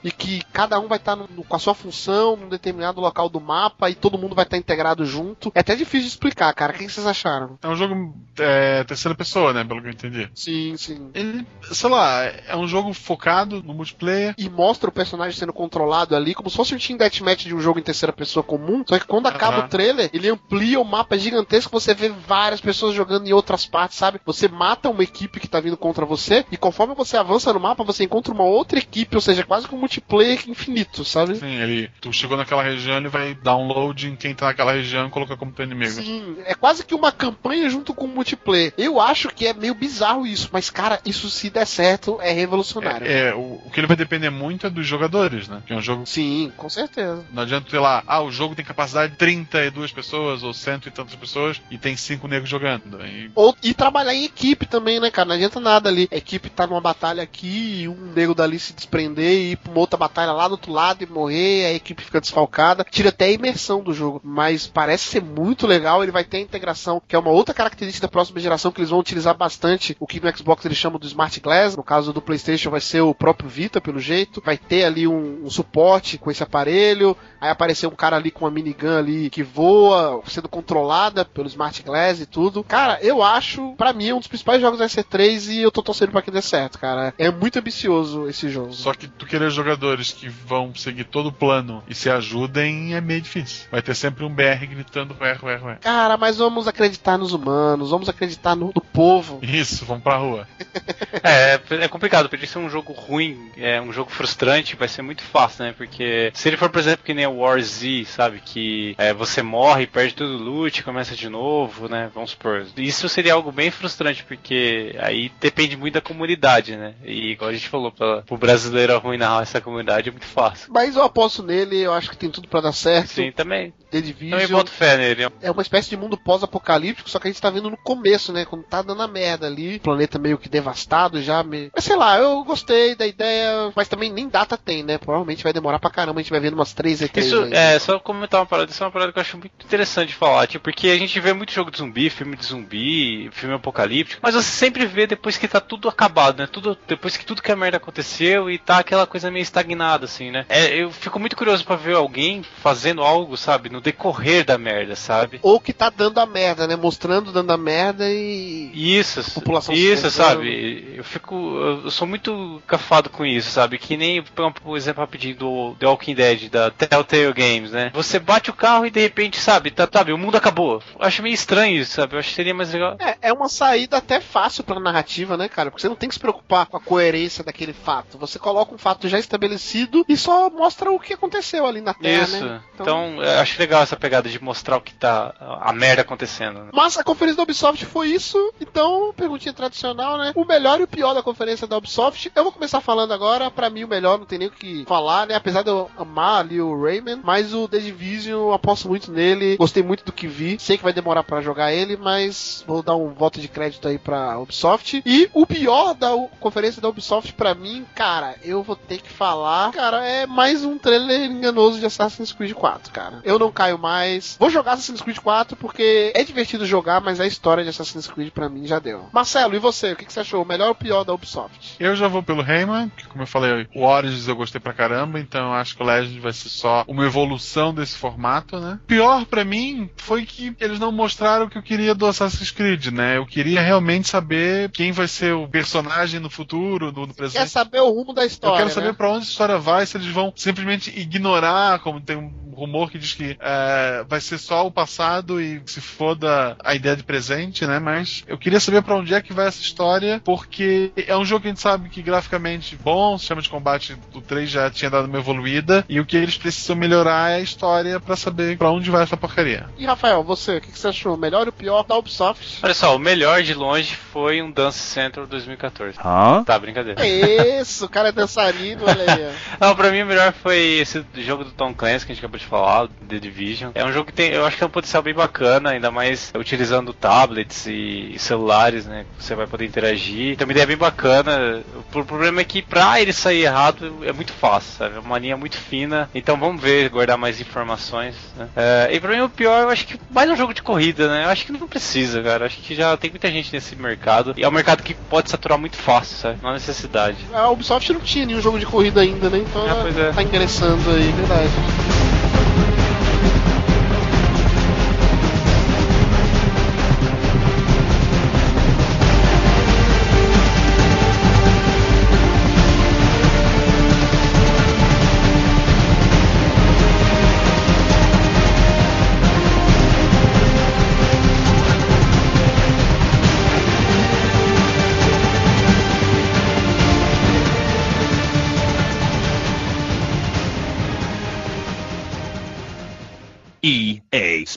e que cada um vai estar com a sua função num determinado local do mapa e todo mundo vai estar integrado junto. É até difícil de explicar, cara. O que vocês acharam? É um jogo é, terceira pessoa, né? Pelo que eu entendi. Sim, sim. Ele, sei lá, é um jogo focado no multiplayer. e mostra o personagem sendo controlado ali como se fosse um team deathmatch de um jogo em terceira pessoa comum. Só que quando acaba Aham. o trailer, ele amplia o mapa gigantesco, você vê várias pessoas jogando em outras partes, sabe? Você mata uma equipe que tá vindo contra você e conforme você avança no mapa, você encontra uma outra equipe, ou seja, quase um multiplayer infinito, sabe? Sim, ele. Tu chegou naquela região, ele vai download em quem tá naquela região e colocar como teu inimigo. Sim, é quase que uma campanha junto com o multiplayer. Eu acho que é meio bizarro isso, mas cara, isso se der certo é revolucionário. É, é, o, o que ele vai depender muito é dos jogadores, né? Que é um jogo. Sim, com certeza. Não adianta, sei lá, ah, o jogo tem capacidade de 32 pessoas ou cento e tantas pessoas e tem cinco negros jogando. E Ou, e trabalhar em equipe também, né, cara? Não adianta nada ali. A equipe tá numa batalha aqui, e um nego dali se desprender e ir uma outra batalha lá do outro lado e morrer, a equipe fica desfalcada. Tira até a imersão do jogo. Mas parece ser muito legal. Ele vai ter a integração, que é uma outra característica da próxima geração que eles vão utilizar bastante. O que no Xbox eles chamam do Smart Glass. No caso do PlayStation vai ser o próprio Vita, pelo jeito. Vai ter ali um, um suporte com esse aparelho. Aí apareceu um cara ali com uma minigun ali que voa, sendo controlada pelo Smart Glass e tudo. Cara, eu acho, pra mim, é um dos principais jogos da SC3 e eu tô torcendo pra que dê certo, cara. É muito ambicioso esse jogo. Só que tu querer jogadores que vão seguir todo o plano e se ajudem é meio difícil. Vai ter sempre um BR gritando ué, ué, ué. Cara, mas vamos acreditar nos humanos, vamos acreditar no, no povo. Isso, vamos pra rua. [laughs] É, é complicado, podia ser um jogo ruim, é um jogo frustrante, vai ser muito fácil, né? Porque se ele for, por exemplo, que nem o War Z, sabe? Que é, você morre, perde todo o loot, começa de novo, né? Vamos supor. Isso seria algo bem frustrante, porque aí depende muito da comunidade, né? E igual a gente falou, pra, pro brasileiro arruinar essa comunidade é muito fácil. Mas eu aposto nele, eu acho que tem tudo pra dar certo. Sim, também. The Também Division boto fé nele. é uma espécie de mundo pós-apocalíptico, só que a gente tá vendo no começo, né? Quando tá dando a merda ali, o planeta meio que devastado já. Me... Mas sei lá, eu gostei da ideia, mas também nem data tem, né? Provavelmente vai demorar pra caramba, a gente vai vendo umas três E3 Isso, ainda. é, só comentar uma parada, isso é uma parada que eu acho muito interessante de falar, tipo, porque a gente vê muito jogo de zumbi, filme de zumbi, filme apocalíptico, mas você sempre vê depois que tá tudo acabado, né? Tudo, depois que tudo que a merda aconteceu e tá aquela coisa meio estagnada, assim, né? É, eu fico muito curioso pra ver alguém fazendo algo, sabe, no decorrer da merda, sabe? Ou que tá dando a merda, né? Mostrando dando a merda e. Isso, população isso, sabe? Eu fico. Eu sou muito cafado com isso, sabe? Que nem, por exemplo, rapidinho do The Walking Dead, da Telltale Games, né? Você bate o carro e de repente, sabe, tá, sabe, o mundo acabou. Eu acho meio estranho isso, sabe? Eu acho que seria mais legal. É, é uma saída até fácil pra narrativa, né, cara? Porque você não tem que se preocupar com a coerência daquele fato. Você coloca um fato já estabelecido e só mostra o que aconteceu ali na Terra, Isso. né? Então, eu acho legal essa pegada de mostrar o que tá. a merda acontecendo. né? Mas a conferência da Ubisoft foi isso, então, perguntinha tradicional, né? O melhor e o pior da conferência da Ubisoft. Eu vou começar falando agora, pra mim o melhor, não tem nem o que falar, né? Apesar de eu amar ali o Rayman, mas o The Division, eu aposto muito nele, gostei muito do que vi. Sei que vai demorar pra jogar ele, mas vou dar um voto de crédito aí pra Ubisoft. E o pior da conferência da Ubisoft pra mim, cara, eu vou ter que falar, cara, é mais um trailer enganoso de Assassin's Creed 4, cara. Eu não caio mais. Vou jogar Assassin's Creed 4 porque é divertido jogar, mas a história de Assassin's Creed pra mim já deu. Marcelo, e você? O que que você achou? O melhor ou pior da Ubisoft? Eu já vou pelo Rayman, que como eu falei, o Origins eu gostei pra caramba, então eu acho que o Legend vai ser só uma evolução desse formato, né? Pior pra mim foi que eles não mostraram o que eu queria do Assassin's Creed, né? Eu queria realmente saber quem vai ser o personagem no futuro, no, no Quer presente. saber o rumo da história, Eu quero saber né? pra onde a história vai, se eles vão simplesmente ignorar, como tem um rumor que diz que é, vai ser só o passado e se foda a ideia de presente, né? Mas eu queria saber pra onde é que vai essa história, porque é um jogo que a gente sabe que graficamente bom, o sistema de combate do 3 já tinha dado uma evoluída, e o que eles precisam melhorar é a história pra saber pra onde vai essa porcaria. E Rafael, você, o que que você achou? O melhor e o pior da Ubisoft? Olha só, o melhor de longe foi um Dance Central 2014. Hã? Tá, brincadeira. Isso, o cara é dançarino, olha aí. [laughs] Não, pra mim o melhor foi esse jogo do Tom Clancy que a gente acabou de falar, The Division. É um jogo que tem, eu acho que tem um potencial bem bacana, ainda mais utilizando tablets e, e celulares, né? Você vai poder interagir. Tem uma ideia bem bacana. O problema é que pra ele sair errado é muito fácil, sabe? É uma linha muito fina. Então vamos ver, guardar mais informações. Né? É, e pra mim o pior, eu acho que mais um jogo de corrida, né? Eu acho que não precisa, cara. Eu acho que já tem muita gente nesse mercado. E é um mercado que pode saturar muito fácil, sabe? Não há necessidade. A Ubisoft não tinha nenhum jogo de corrida ainda, né? Então Ah, ela é. tá ingressando aí, verdade.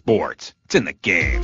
Sports. It's in the game.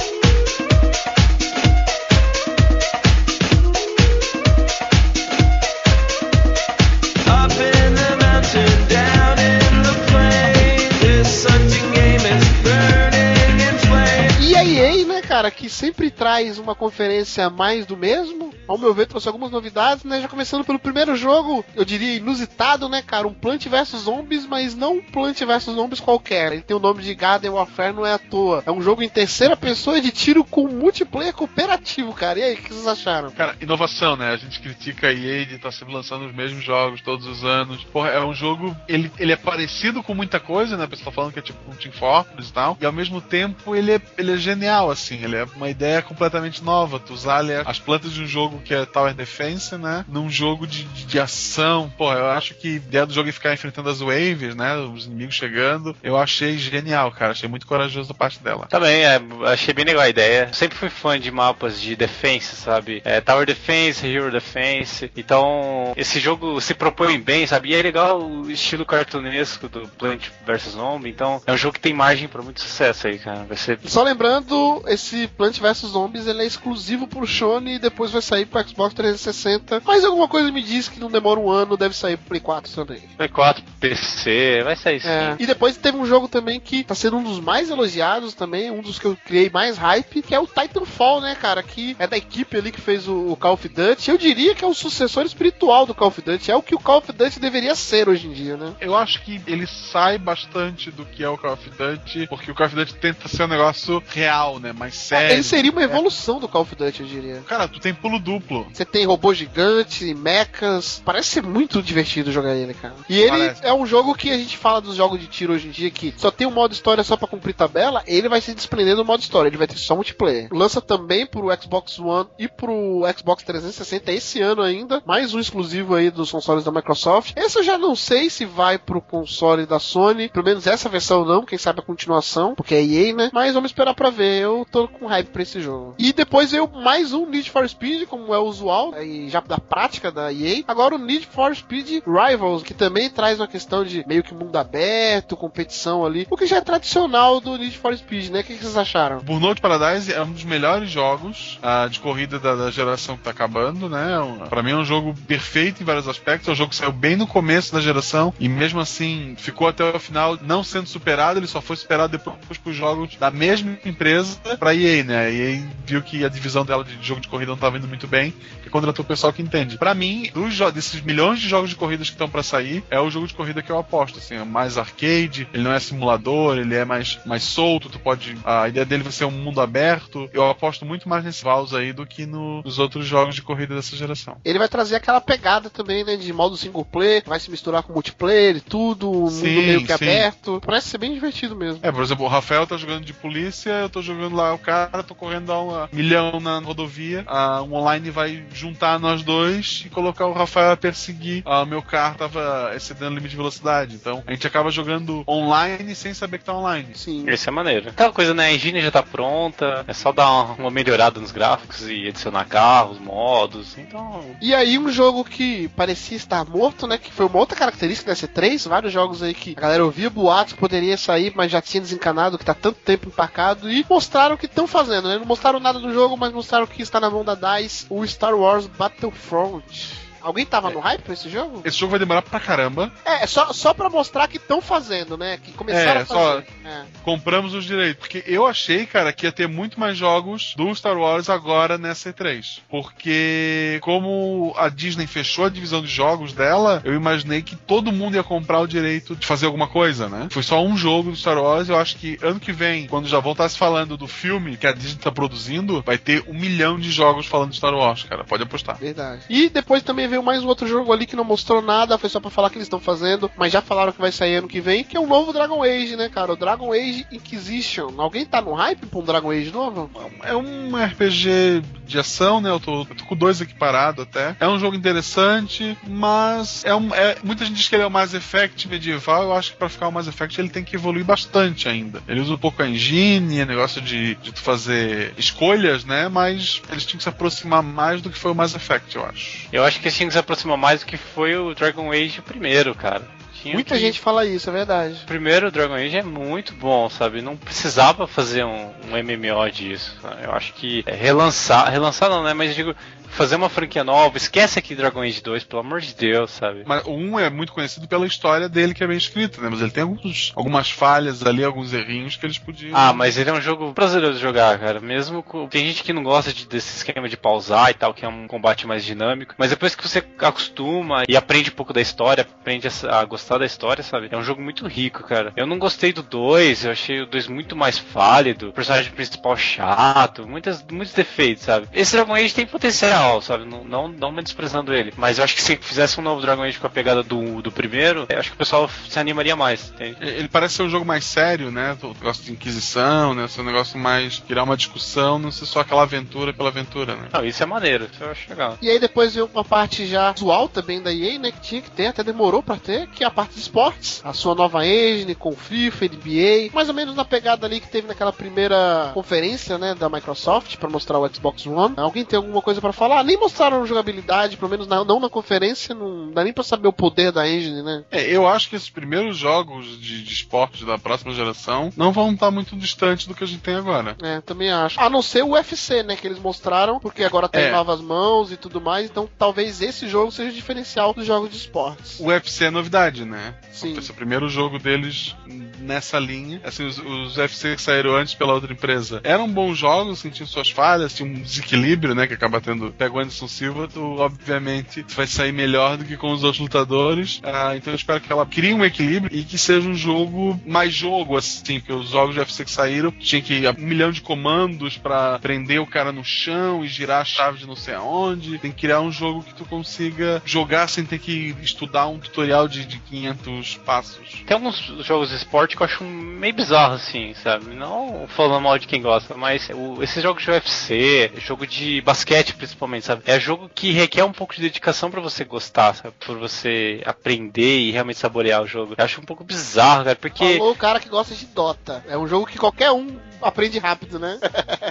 Up in the mountain, down in the plain. This hunting game is burning in flames. E a EA, né, cara, que sempre traz uma conferência mais do mesmo. Ao meu ver, trouxe algumas novidades, né? Já começando pelo primeiro jogo, eu diria inusitado, né, cara? Um Plant vs Zombies, mas não um Plant vs Zombies qualquer. Ele tem o nome de Garden Warfare, não é à toa. É um jogo em terceira pessoa de tiro com multiplayer cooperativo, cara. E aí, o que vocês acharam? Cara, inovação, né? A gente critica a EA de estar sempre lançando os mesmos jogos todos os anos. Porra, é um jogo. Ele, ele é parecido com muita coisa, né? O pessoal falando que é tipo um Team Fortress e tal. E ao mesmo tempo ele é, ele é genial, assim. Ele é uma ideia completamente nova. Tu usar as plantas de um jogo jogo que é Tower Defense, né? Num jogo de, de, de ação. Pô, eu acho que a ideia do jogo é ficar enfrentando as waves, né? Os inimigos chegando. Eu achei genial, cara. Achei muito corajoso da parte dela. Também, é, achei bem legal a ideia. Sempre fui fã de mapas de defense, sabe? É, Tower Defense, Hero Defense. Então, esse jogo se propõe bem, sabe? E é legal o estilo cartunesco do Plant vs Zombie. Então, é um jogo que tem margem pra muito sucesso aí, cara. Vai ser. Só lembrando, esse Plant vs Zombies ele é exclusivo pro Sony e depois vai sair pro Xbox 360. Mas alguma coisa me diz que não demora um ano, deve sair pro Play 4 também. Play 4, PC, vai sair sim. É. E depois teve um jogo também que tá sendo um dos mais elogiados também, um dos que eu criei mais hype, que é o Titanfall, né, cara? Que é da equipe ali que fez o, o Call of Duty. Eu diria que é o sucessor espiritual do Call of Duty. É o que o Call of Duty deveria ser hoje em dia, né? Eu acho que ele sai bastante do que é o Call of Duty, porque o Call of Duty tenta ser um negócio real, né? Mais sério. Ele seria uma evolução do Call of Duty, eu diria. Cara, tu tem pulo duplo. Você tem robô gigante, mechas. Parece ser muito divertido jogar ele, cara. E ele Parece. é um jogo que a gente fala dos jogos de tiro hoje em dia que só tem um modo história só pra cumprir tabela. Ele vai se desprender do modo história. Ele vai ter só multiplayer. Lança também pro Xbox One e pro Xbox 360 esse ano ainda. Mais um exclusivo aí dos consoles da Microsoft. Esse eu já não sei se vai pro console da Sony. Pelo menos essa versão não. Quem sabe a continuação. Porque é EA, né? Mas vamos esperar pra ver. Eu tô com hype pra esse jogo. E depois veio mais um Need for Speed, como é usual, aí já da prática da EA. Agora o Need for Speed Rivals, que também traz uma questão de meio que mundo aberto, competição ali, o que já é tradicional do Need for Speed, né? O que vocês acharam? Burnout Paradise é um dos melhores jogos ah, de corrida da, da geração que tá acabando, né? Um- Pra mim é um jogo perfeito em vários aspectos. É um jogo que saiu bem no começo da geração e mesmo assim ficou até o final não sendo superado. Ele só foi superado depois pros jogos da mesma empresa pra EA, né? A EA viu que a divisão dela de jogo de corrida não tava indo muito bem e contratou o pessoal que entende. Pra mim, dos desses milhões de jogos de corridas que estão pra sair, é o jogo de corrida que eu aposto. Assim, é mais arcade, ele não é simulador, ele é mais, mais solto. Tu pode. A ideia dele vai ser um mundo aberto. Eu aposto muito mais nesse Vals aí do que no- nos outros jogos de corrida dessa geração. Ele vai trazer aquela pegada também, né? De modo single player, vai se misturar com multiplayer e tudo, um mundo Sim, meio que sim. aberto. Parece ser bem divertido mesmo. É, por exemplo, o Rafael tá jogando de polícia, eu tô jogando lá o cara, tô correndo a um milhão na rodovia. Ah, um online vai juntar nós dois e colocar o Rafael a perseguir. Ah, o meu carro tava excedendo o limite de velocidade. Então a gente acaba jogando online sem saber que tá online. Sim. Esse é maneiro. Aquela coisa, né? A engine já tá pronta, é só dar uma, uma melhorada nos gráficos e adicionar carros, modos. Então, E aí um jogo que parecia estar morto, né? Que foi uma outra característica da C3, vários jogos aí que a galera ouvia boatos que poderia sair, mas já tinha desencanado, que tá tanto tempo empacado, e mostraram o que estão fazendo, né? Não mostraram nada do jogo, mas mostraram que está na mão da DICE, o Star Wars Battlefront. Alguém tava no hype pra esse jogo? Esse jogo vai demorar pra caramba. É, é só, só pra mostrar que estão fazendo, né? Que começaram É, a fazer. só- É. Compramos os direitos. Porque eu achei, cara, que ia ter muito mais jogos do Star Wars agora nessa E3. Porque, como a Disney fechou a divisão de jogos dela, eu imaginei que todo mundo ia comprar o direito de fazer alguma coisa, né? Foi só um jogo do Star Wars. Eu acho que ano que vem, quando já vão estar se falando do filme que a Disney tá produzindo, vai ter um milhão de jogos falando de Star Wars, cara. Pode apostar. Verdade. E depois também veio mais um outro jogo ali que não mostrou nada, foi só pra falar que eles estão fazendo, mas já falaram que vai sair ano que vem, que é um novo Dragon Age, né, cara? O Dragon Age Inquisition. Alguém tá no hype pra um Dragon Age novo? É um RPG de ação, né? Eu tô, eu tô com dois aqui parado até. É um jogo interessante, mas é um, é- muita gente diz que ele é o Mass Effect medieval. Eu acho que pra ficar o Mass Effect ele tem que evoluir bastante ainda. Ele usa um pouco a engine, é negócio de, de tu fazer escolhas, né? Mas eles tinham que se aproximar mais do que foi o Mass Effect, eu acho. eu acho que esse tinha que se aproximar mais do que foi o Dragon Age primeiro, cara. Tinha Muita que- gente fala isso, é verdade. O primeiro Dragon Age é muito bom, sabe? Não precisava fazer um, um MMO disso. sabe? Eu acho que é relançar, relançar não, né? Mas digo, fazer uma franquia nova, esquece aqui Dragon Age 2, pelo amor de Deus, sabe? Mas o 1 é muito conhecido pela história dele, que é bem escrita, né? Mas ele tem alguns, algumas falhas ali, alguns errinhos que eles podiam. Ah, mas ele é um jogo prazeroso de jogar, cara. Mesmo com... Tem gente que não gosta de- desse esquema de pausar e tal, que é um combate mais dinâmico. Mas depois que você acostuma e aprende um pouco da história, aprende a, a gostar da história, sabe? É um jogo muito rico, cara. Eu não gostei do 2, eu achei o 2 muito mais válido. O personagem principal chato, muitas, muitos defeitos, sabe? Esse Dragon Age tem potencial, legal, sabe? Não, não, não menosprezando ele. Mas eu acho que se fizesse um novo Dragon Age com a pegada do, do primeiro, eu acho que o pessoal se animaria mais, entende? Ele parece ser um jogo mais sério, né? O negócio de Inquisição, né? Ser um negócio mais. criar uma discussão, não ser só aquela aventura pela aventura, né? Não, isso é maneiro, isso eu acho legal. E aí depois veio uma parte já visual também da EA, né? Que tinha que ter, até demorou pra ter, que é a parte de esportes. A sua nova engine com FIFA, NBA, mais ou menos na pegada ali que teve naquela primeira conferência, né? Da Microsoft pra mostrar o Xbox One. Alguém tem alguma coisa pra falar? Nem mostraram jogabilidade, pelo menos na- não na conferência, não dá nem pra saber o poder da engine, né? É, eu acho que esses primeiros jogos de, de esportes da próxima geração não vão estar muito distantes do que a gente tem agora. É, também acho. A não ser o UFC, né? Que eles mostraram, porque agora tem É. novas mãos e tudo mais. Então talvez esse jogo seja o diferencial dos jogos de esportes. O UFC é novidade, né? Sim. Esse é o primeiro jogo deles nessa linha. Assim, os, os UFC que saíram antes pela outra empresa eram bons jogos, sentiam suas falhas, tinha um desequilíbrio, né? Que acaba tendo. Pega o Anderson Silva, tu, obviamente, tu vai sair melhor do que com os outros lutadores. Ah, então eu espero que ela crie um equilíbrio e que seja um jogo mais jogo, assim, porque os jogos de UFC que saíram tinha que um milhão de comandos pra prender o cara no chão e girar a chave de não sei aonde. Tem que criar um jogo que tu consiga jogar sem ter que estudar um tutorial de, de 500 passos. Tem alguns jogos de esporte que eu acho meio bizarro, assim, sabe? Não falando mal de quem gosta, mas o- esses jogos de UFC, jogo de basquete principalmente, sabe? É jogo que requer um pouco de dedicação pra você gostar, sabe? Pra você aprender e realmente saborear o jogo. Eu acho um pouco bizarro, cara, porque Falou o cara que gosta de Dota. É um jogo que qualquer um aprende rápido, né?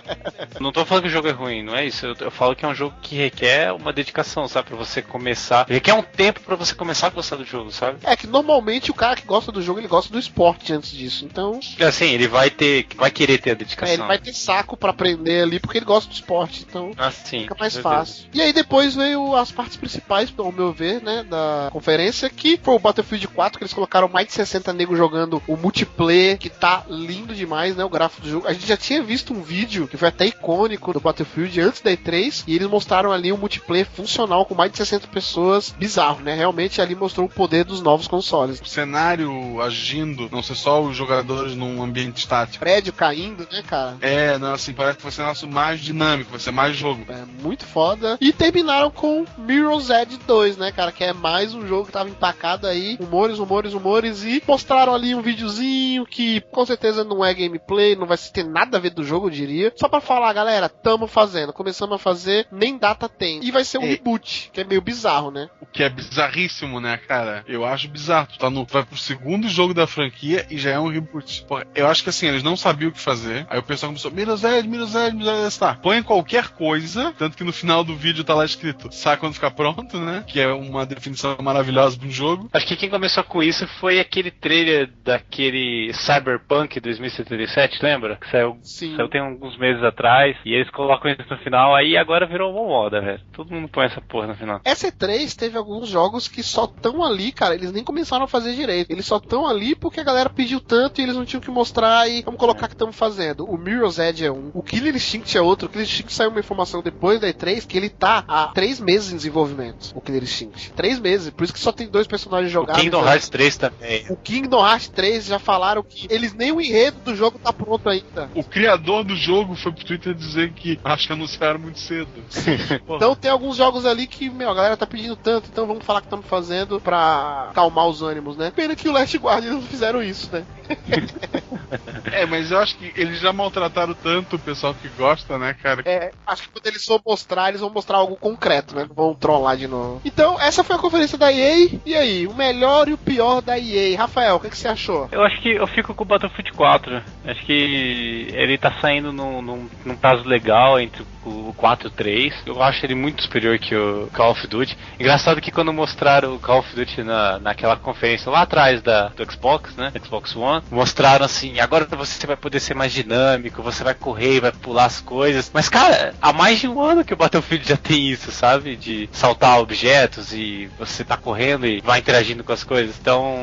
[laughs] não tô falando que o jogo é ruim, não é isso. Eu, eu falo que é um jogo que requer uma dedicação, sabe? Pra você começar. Requer um tempo pra você começar a gostar do jogo, sabe? É que normalmente o cara que gosta do jogo, ele gosta do esporte antes disso. Então, Assim, ele vai ter. Vai querer ter a dedicação. é, ele vai ter saco pra aprender ali porque ele gosta do esporte. Então, Assim, fica mais fácil. E aí depois veio as partes principais, ao meu ver, né, da conferência, que foi o Battlefield 4, que eles colocaram mais de 60 negros jogando o multiplayer, que tá lindo demais, né, o gráfico do jogo. A gente já tinha visto um vídeo que foi até icônico do Battlefield antes da E3, e eles mostraram ali um multiplayer funcional com mais de 60 pessoas, bizarro, né? Realmente ali mostrou o poder dos novos consoles. O cenário agindo, não ser só os jogadores num ambiente estático. Prédio caindo, né, cara? É, não, assim, parece que vai ser um negócio mais dinâmico, vai ser mais jogo. É muito foda. E terminaram com Mirror's Edge 2, né, cara? Que é mais um jogo que tava empacado aí. Humores, humores, humores. E mostraram ali um videozinho que com certeza não é gameplay, não vai ter nada a ver do jogo, eu diria. Só pra falar, galera, tamo fazendo. Começamos a fazer, nem data tem. E vai ser um É. reboot, que é meio bizarro, né? O que é bizarríssimo, né, cara? Eu acho bizarro. Tu tá no, vai pro segundo jogo da franquia e já é um reboot. Porra, eu acho que assim, eles não sabiam o que fazer. Aí o pessoal começou, Miras Edge, Miras Edge, Miras Edge, tá. Põe qualquer coisa, tanto que no final do vídeo tá lá escrito, sabe quando ficar pronto, né? Que é uma definição maravilhosa de um jogo. Acho que quem começou com isso foi aquele trailer daquele Cyberpunk 2077, lembra? Que saiu, Sim. saiu tem alguns meses atrás. E eles colocam isso no final, aí agora virou uma moda, velho. Todo mundo põe essa porra no final. Essa E3 teve alguns jogos que só estão ali, cara. Eles nem começaram a fazer direito. Eles só estão ali porque a galera pediu tanto e eles não tinham que mostrar e vamos colocar que estamos fazendo. O Mirror's Edge é um. O Killer Instinct é outro. O Killer Instinct saiu uma informação depois da E3 que ele tá há três meses em desenvolvimento. O Killer Instinct. Três meses. Por isso que só tem dois personagens O jogados. Kingdom né? Hearts 3 também. O Kingdom Hearts 3 já falaram que eles nem o enredo do jogo tá pronto ainda. O criador do jogo foi pro Twitter dizer que acho que anunciaram muito cedo. [laughs] Então tem alguns jogos ali que, meu, a galera tá pedindo tanto, então vamos falar que estamos fazendo pra calmar os ânimos, né? Pena que o Last Guardian não fizeram isso, né? [laughs] É, mas eu acho que eles já maltrataram tanto o pessoal que gosta, né, cara? É, acho que quando eles for mostrar, eles vão mostrar algo concreto, né? Não vão trollar de novo. Então, essa foi a conferência da EA. E aí, o melhor e o pior da EA. Rafael, o que, que você achou? Eu acho que eu fico com o Battlefield 4. Acho que ele tá saindo num, num, num caso legal entre o 4 e o 3. Eu acho ele muito superior que o Call of Duty. Engraçado que quando mostraram o Call of Duty na, naquela conferência lá atrás da, do Xbox, né? Xbox One, mostraram assim, agora você vai poder ser mais dinâmico, você vai correr, vai pular as coisas. Mas, cara, há mais de um ano que o Battlefield já tem isso, sabe? De saltar objetos e você tá correndo e vai interagindo com as coisas. Então,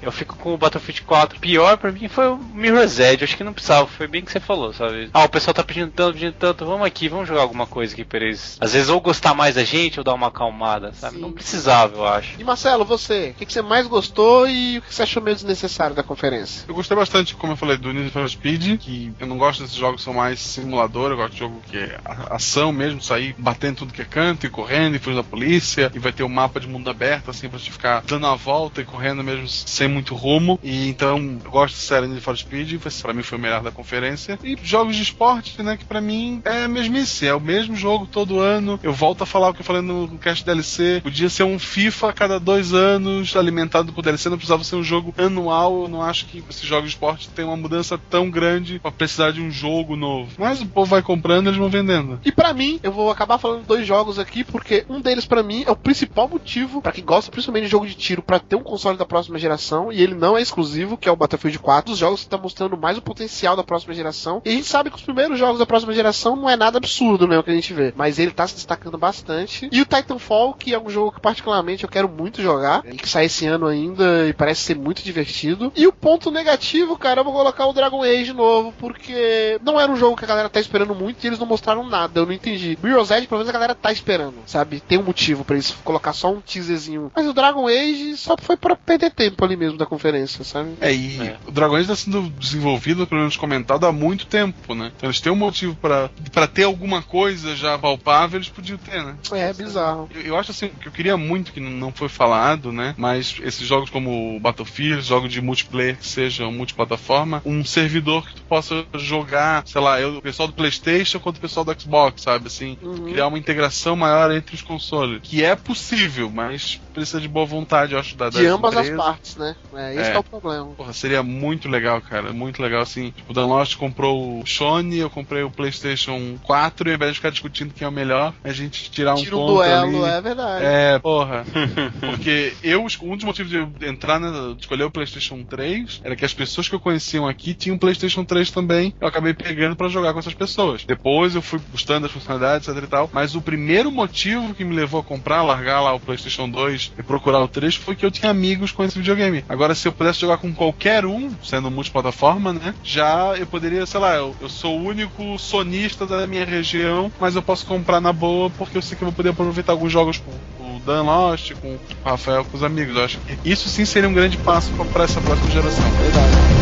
eu fico com o Battlefield 4. Pior pra mim foi o Mirror's Edge. Acho que não precisava. Foi bem que você falou, sabe? Ah, o pessoal tá pedindo tanto, pedindo tanto. Vamos aqui, vamos jogar alguma coisa aqui pra eles. Às vezes ou gostar mais da gente ou dar uma acalmada, sabe? Sim. Não precisava, eu acho. E Marcelo, você, o que, que você mais gostou e o que você achou meio desnecessário da conferência? Eu gostei bastante, como eu falei, do Need for Speed, que eu não gosto desses jogos que são mais simulador, eu gosto de jogo que é ação mesmo, sair batendo tudo que é canto e correndo e fugir da polícia, e vai ter o mapa de mundo aberto, assim, pra gente ficar dando a volta e correndo mesmo sem muito rumo. E então, eu gosto de série Need for Speed, pra mim foi o melhor da conferência. E jogos de esporte, né, que pra mim é a mesmice, é o mesmo jogo todo ano. Eu volto a falar o que eu falei no cast DLC, podia ser um FIFA a cada dois anos, alimentado por DLC, não precisava ser um jogo anual. Eu não acho que esses jogos de esporte tem uma mudança tão grande pra precisar de um jogo novo. Mas o povo vai comprando, eles vão vendendo. E pra mim, eu vou acabar falando dois jogos aqui, porque um deles pra mim é o principal motivo pra quem gosta principalmente de jogo de tiro pra ter um console da próxima geração, e ele não é exclusivo, que é o Battlefield 4, os jogos que estão mostrando mais o potencial da próxima geração. E a gente sabe que os primeiros jogos da próxima geração não é nada absurdo, né, o que a gente vê, mas ele tá se destacando bastante. E o Titanfall, que é um jogo que particularmente eu quero muito jogar, e que sai esse ano ainda e parece ser muito divertido. E o ponto negativo, cara, eu vou colocar o Dragon Age novo, porque não era um jogo que a galera tá esperando muito e eles não mostraram nada, eu não entendi. Mirror's Edge, pelo menos a galera tá esperando, sabe? Tem um motivo pra eles colocar só um teaserzinho. Mas o Dragon Age só foi pra perder tempo ali mesmo da conferência, sabe? É, e É. o Dragon Age está sendo desenvolvido, pelo menos comentado, há muito tempo, né? Então eles têm um motivo pra pra ter alguma coisa já palpável, eles podiam ter, né? É bizarro. Eu, eu acho assim, que eu queria muito que não- foi falado, né? Mas esses jogos como Battlefield, jogos de multiplayer que sejam multiplataforma, um servidor que tu possa jogar, sei lá, eu, o pessoal do PlayStation contra o pessoal do Xbox, sabe? Assim, Uhum. criar uma integração maior entre os consoles. Que é possível, mas precisa de boa vontade, eu acho, da, De das ambas as empresas. partes, né? É, esse É. que é o problema. Porra, seria muito legal, cara. Muito legal, assim. Tipo, o Dan Lost comprou o Sony, eu comprei o PlayStation 4, e ao invés de ficar discutindo quem é o melhor, a gente tirar um Tira um duelo, ali. é verdade. É, porra. [laughs] Porque eu, um dos motivos de eu entrar, de escolher o PlayStation 3, era que as pessoas que eu conheciam aqui tinham PlayStation 3 também. Eu acabei pegando pra jogar com essas pessoas. Depois eu fui gostando das funcionalidades, etc e tal. Mas o primeiro motivo que me levou a comprar, largar lá o PlayStation 2 e procurar o 3 foi que eu tinha amigos com esse videogame. Agora, se eu pudesse jogar com qualquer um, sendo multiplataforma, né? Já eu poderia, sei lá, eu, eu sou o único sonista da minha região, mas eu posso comprar na boa porque eu sei que eu vou poder aproveitar alguns jogos com o Dan Lost, com o Rafael, com os amigos. Eu acho que isso sim seria um grande passo pra essa próxima geração. Verdade.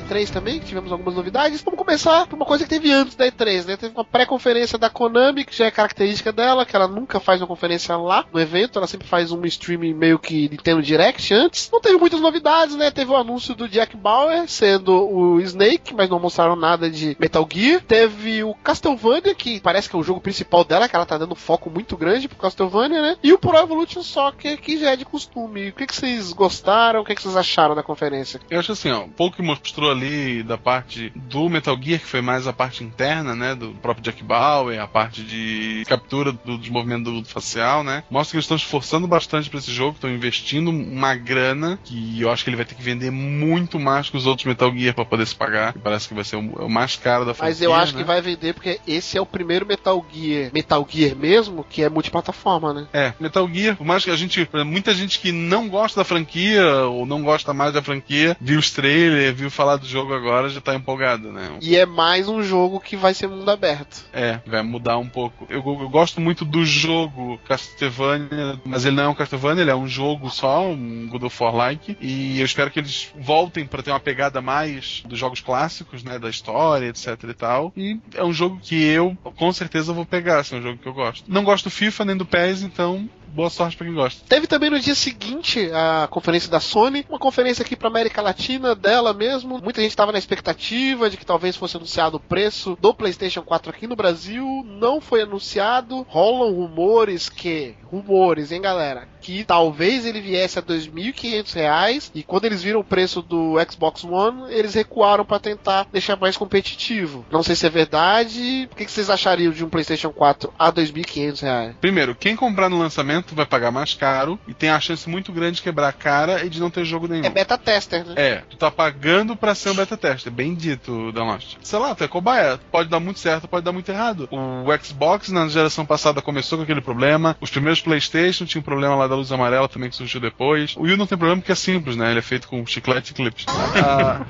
E3 também, que tivemos algumas novidades. Vamos começar por uma coisa que teve antes da E3, né? Teve uma pré-conferência da Konami, que já é característica dela, que ela nunca faz uma conferência lá no evento, ela sempre faz um streaming meio que Nintendo Direct antes. Não teve muitas novidades, né? Teve o anúncio do Jack Bauer sendo o Snake, mas não mostraram nada de Metal Gear. Teve o Castlevania, que parece que é o jogo principal dela, que ela tá dando foco muito grande pro Castlevania, né? E o Pro Evolution Soccer, que já é de costume. O que, que vocês gostaram? O que, que vocês acharam da conferência? Eu acho assim, ó, pouco que mostrou ali da parte do Metal Gear, que foi mais a parte interna, né, do próprio Jack Bauer, a parte de captura do desenvolvimento do facial, né, mostra que eles estão esforçando bastante pra esse jogo, estão investindo uma grana, que eu acho que ele vai ter que vender muito mais que os outros Metal Gear pra poder se pagar, que parece que vai ser o, o mais caro da franquia, Mas eu acho né? que vai vender porque esse é o primeiro Metal Gear, Metal Gear mesmo, que é multiplataforma, né? É, Metal Gear, por mais que a gente. Muita gente que não gosta da franquia ou não gosta mais da franquia, viu os trailers, viu falar do jogo agora, já tá empolgado, né? E é mais um jogo que vai ser mundo aberto. É, vai mudar um pouco. Eu, eu gosto muito do jogo Castlevania, mas ele não é um Castlevania, ele é um jogo só, um God of War-like. E eu espero que eles voltem pra ter uma pegada mais dos jogos clássicos, né? Da história, etc e tal. E é um jogo que eu, com certeza, vou pegar, assim, é um jogo que eu gosto. Não gosto do FIFA nem do PES, então boa sorte pra quem gosta. Teve também no dia seguinte a conferência da Sony, uma conferência aqui pra América Latina dela mesmo. Muita gente tava na expectativa de que talvez fosse anunciado o preço do PlayStation 4 aqui no Brasil. Não foi anunciado. Rolam rumores que. Rumores, hein, galera? Que talvez ele viesse a 2.500 reais. E quando eles viram o preço do Xbox One, eles recuaram pra tentar deixar mais competitivo. Não sei se é verdade. O que que vocês achariam de um PlayStation 4 a 2.500 reais? Primeiro, quem comprar no lançamento vai pagar mais caro e tem a chance muito grande de quebrar a cara e de não ter jogo nenhum. É beta tester, né? É, tu tá pagando pra ser um beta tester, bem dito, Donost. Sei lá, tu é cobaia, pode dar muito certo, pode dar muito errado. O Xbox na geração passada começou com aquele problema, os primeiros Playstation tinham um problema lá da luz amarela também que surgiu depois. O Wii não tem problema porque é simples, né? Ele é feito com chiclete e clips. Ah,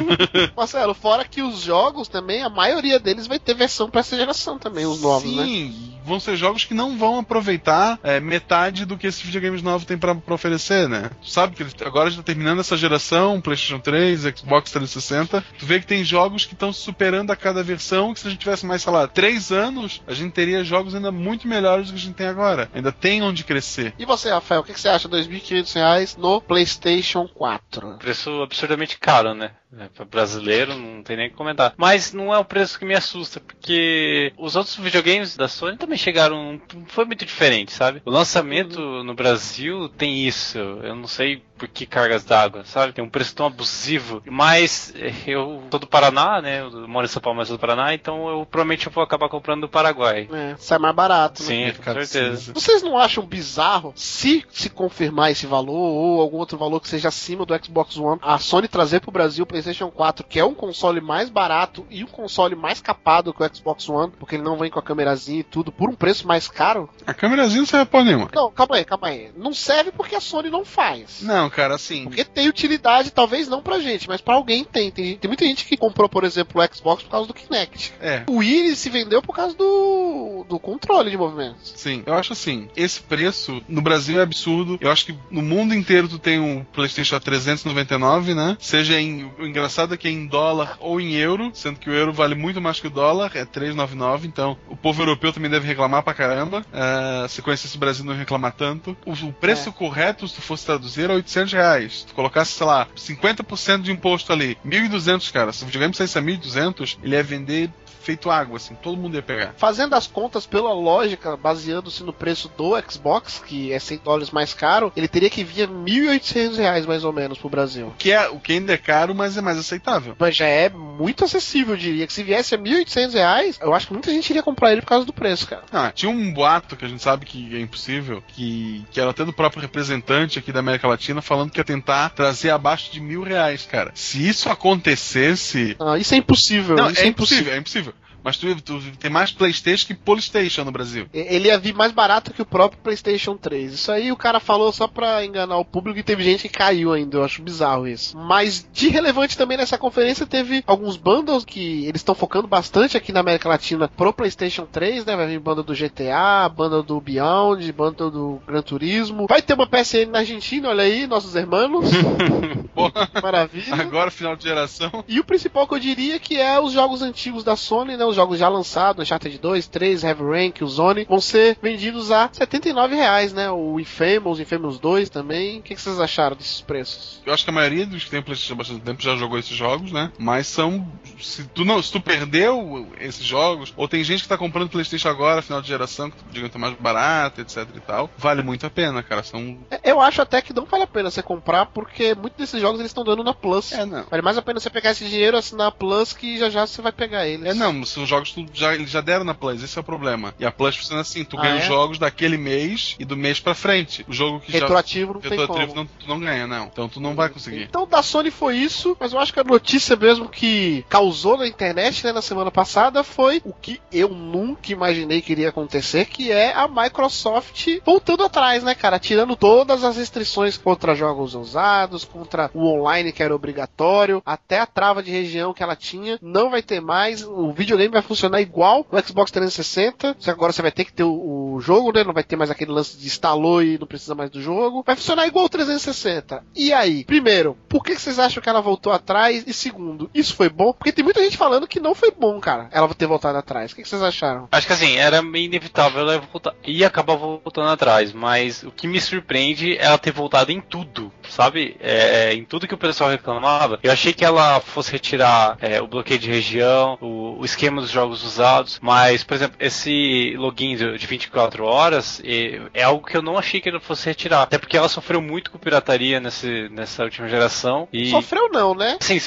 [laughs] Marcelo, fora que os jogos também, a maioria deles vai ter versão pra essa geração também, os novos, né? Sim, vão ser jogos que não vão aproveitar é, metade do que esses videogames novos têm pra, pra oferecer, né? Tu sabe que eles, agora já tá terminando essa geração, PlayStation 3, Xbox 360. Tu vê que tem jogos que estão superando a cada versão, que se a gente tivesse mais, sei lá, 3 anos, a gente teria jogos ainda muito melhores do que a gente tem agora. Ainda tem onde crescer. E você, Rafael, o que que você acha? 2.500 reais no PlayStation 4. Preço absurdamente caro, né? É, Pra brasileiro, não tem nem o que comentar. Mas não é o preço que me assusta, porque os outros videogames da Sony também chegaram. Não foi muito diferente, sabe? O lançamento no Brasil tem isso. Eu não sei por que cargas d'água, sabe? Tem um preço tão abusivo. Mas eh, eu sou do Paraná, né? Eu moro em São Paulo, mas sou do Paraná, então eu provavelmente eu vou acabar comprando do Paraguai. É, sai mais barato, né? Sim, com certeza. cinza. Vocês não acham bizarro se se confirmar esse valor ou algum outro valor que seja acima do Xbox One, a Sony trazer pro Brasil o PlayStation 4, que é um console mais barato e um console mais capado que o Xbox One, porque ele não vem com a câmerazinha e tudo, por um preço mais caro? A câmerazinha não serve pra nenhuma. Não, calma aí, calma aí. Não serve porque a Sony não faz. Não, cara, assim. Porque tem utilidade, talvez não pra gente, mas pra alguém tem. Tem, tem muita gente que comprou, por exemplo, o Xbox por causa do Kinect. É. O Wii se vendeu por causa do, do controle de movimentos. Sim, eu acho assim, esse preço no Brasil é absurdo. Eu acho que no mundo inteiro tu tem um PlayStation a 399, né? Seja em. O engraçado é que é em dólar ou em euro, sendo que o euro vale muito mais que o dólar, é 399, então o povo europeu também deve reclamar pra caramba. Ah, se conhecesse o Brasil não reclamar tanto. O, o preço É. correto, se tu fosse traduzir, é 800 reais. Se tu colocasse, sei lá, 50% de imposto ali, 1.200, cara. Se o videogame saísse a 1.200, ele ia vender feito água, assim, todo mundo ia pegar. Fazendo as contas pela lógica, baseando-se no preço do Xbox, que é 100 dólares mais caro, ele teria que vir a 1.800 reais mais ou menos pro Brasil. Que é, o que ainda é caro, mas é mais aceitável. Mas já é muito acessível, eu diria. Que se viesse a 1.800 reais, eu acho que muita gente iria comprar ele por causa do preço, cara. Ah, tinha um boato que a gente sabe que é impossível, que, que era até do próprio representante aqui da América Latina falando que ia tentar trazer abaixo de mil reais, cara. Se isso acontecesse. Ah, isso é impossível. Não, isso é impossível, é impossível. Mas tu, tu tem mais Playstation que Polystation no Brasil. Ele ia vir mais barato que o próprio PlayStation 3. Isso aí o cara falou só pra enganar o público e teve gente que caiu ainda. Eu acho bizarro isso. Mas de relevante também nessa conferência teve alguns bundles que eles estão focando bastante aqui na América Latina pro PlayStation 3, né? Vai vir banda do GTA, banda do Beyond, banda do Gran Turismo. Vai ter uma PSN na Argentina, olha aí, nossos irmãos. [laughs] Maravilha. agora final de geração. E o principal que eu diria que é os jogos antigos da Sony, né? Os jogos já lançados, Uncharted 2, 3, Heavy Rank, o Zone, vão ser vendidos a 79 reais, né? O Infamous, Infamous 2 também. O que, que vocês acharam desses preços? Eu acho que a maioria dos que tem Playstation há bastante tempo já jogou esses jogos, né? Mas são. Se tu, não, se tu perdeu esses jogos, ou tem gente que tá comprando Playstation agora, final de geração, que digamos tá mais barato, etc e tal, vale muito a pena, cara. São. É, Eu acho até que não vale a pena você comprar, porque muitos desses jogos eles estão dando na Plus. É, não. Vale mais a pena você pegar esse dinheiro, assinar a Plus, que já já você vai pegar eles. É, não, se os jogos tu já, eles já deram na Plus, esse é o problema. E a Plus funciona assim, tu Ah, ganha é? os jogos daquele mês e do mês pra frente. O jogo que Retroativo não já... tem Retroativo como. não, tu não ganha, não. Então tu não vai conseguir. Então da Sony foi isso, mas eu acho que a notícia mesmo que causou na internet né, na semana passada foi o que eu nunca imaginei que iria acontecer, que é a Microsoft voltando atrás, né, cara? Tirando todas as restrições contra jogos usados, contra o online que era obrigatório, até a trava de região que ela tinha, não vai ter mais. O videogame vai funcionar igual o Xbox 360, só que agora você vai ter que ter o, o jogo, né? Não vai ter mais aquele lance de instalou e não precisa mais do jogo. Vai funcionar igual o 360. E aí? Primeiro, por que vocês acham que ela voltou atrás? E segundo, isso foi bom? Porque tem muita gente falando que não foi bom, cara, ela ter voltado atrás. O que vocês acharam? Acho que assim, era inevitável ela voltar, ia acabar voltando atrás, mas o que me surpreende é ela ter voltado em tudo, sabe? É, em tudo que o pessoal reclamava. Eu achei que ela fosse retirar é, o bloqueio de região, o, o esquema dos jogos usados, mas, por exemplo, esse login de de 24 horas é, é algo que eu não achei que ela fosse retirar. Até porque ela sofreu muito com pirataria nesse, nessa última geração. E... Sofreu não, né? Sim,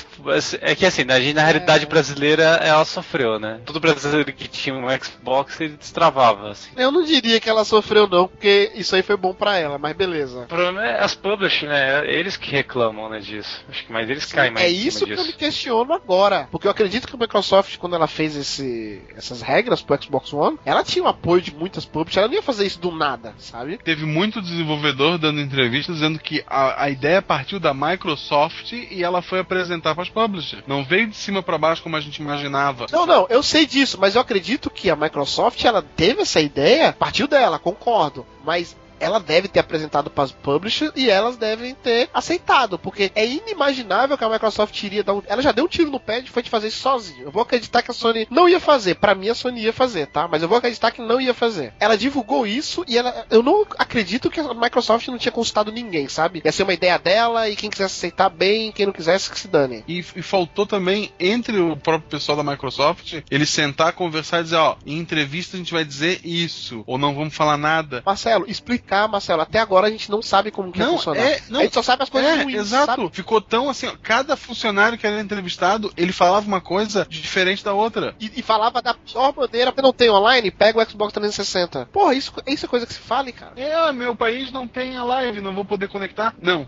é que assim, na, na realidade brasileira ela sofreu, né? Todo brasileiro que tinha um Xbox ele destravava, assim. Eu não diria que ela sofreu não, porque isso aí foi bom pra ela, mas beleza. O problema é as publishers, né? Eles que reclamam, né, disso. Acho que mais eles caem mais É isso que eu disso. me questiono agora. Porque eu acredito que a Microsoft, quando ela fez esse, essas regras pro Xbox One, ela tinha o apoio de muitas publishers. Ela não ia fazer isso do nada, sabe? Teve muito desenvolvedor dando entrevistas dizendo que a, a ideia partiu da Microsoft e ela foi apresentar para as publishers. Não veio de cima para baixo como a gente imaginava. Não, não, eu sei disso, mas eu acredito que a Microsoft, ela teve essa ideia, partiu dela, concordo. Mas ela deve ter apresentado para as publishers e elas devem ter aceitado, porque é inimaginável que a Microsoft iria dar um. Ela já deu um tiro no pé e foi de fazer isso sozinho. Eu vou acreditar que a Sony não ia fazer. Para mim, a Sony ia fazer, tá? Mas eu vou acreditar que não ia fazer. Ela divulgou isso e ela. Eu não acredito que a Microsoft não tinha consultado ninguém, sabe? Ia ser uma ideia dela e quem quisesse aceitar bem, quem não quisesse que se dane. E, e faltou também, entre o próprio pessoal da Microsoft, eles sentar, conversar e dizer, ó, em entrevista a gente vai dizer isso, ou não vamos falar nada. Marcelo, explicar, Marcelo. Até agora a gente não sabe como que Não, funcionar. é- não, a gente só sabe as coisas É, ruins, exato. sabe? Ficou tão assim, ó, cada funcionário que era entrevistado, ele falava uma coisa diferente da outra. E, e falava da pior maneira, porque não tem online, pega o Xbox 360. Porra, isso, isso é coisa que se fale, cara. É, meu país não tem a live, não vou poder conectar. Não,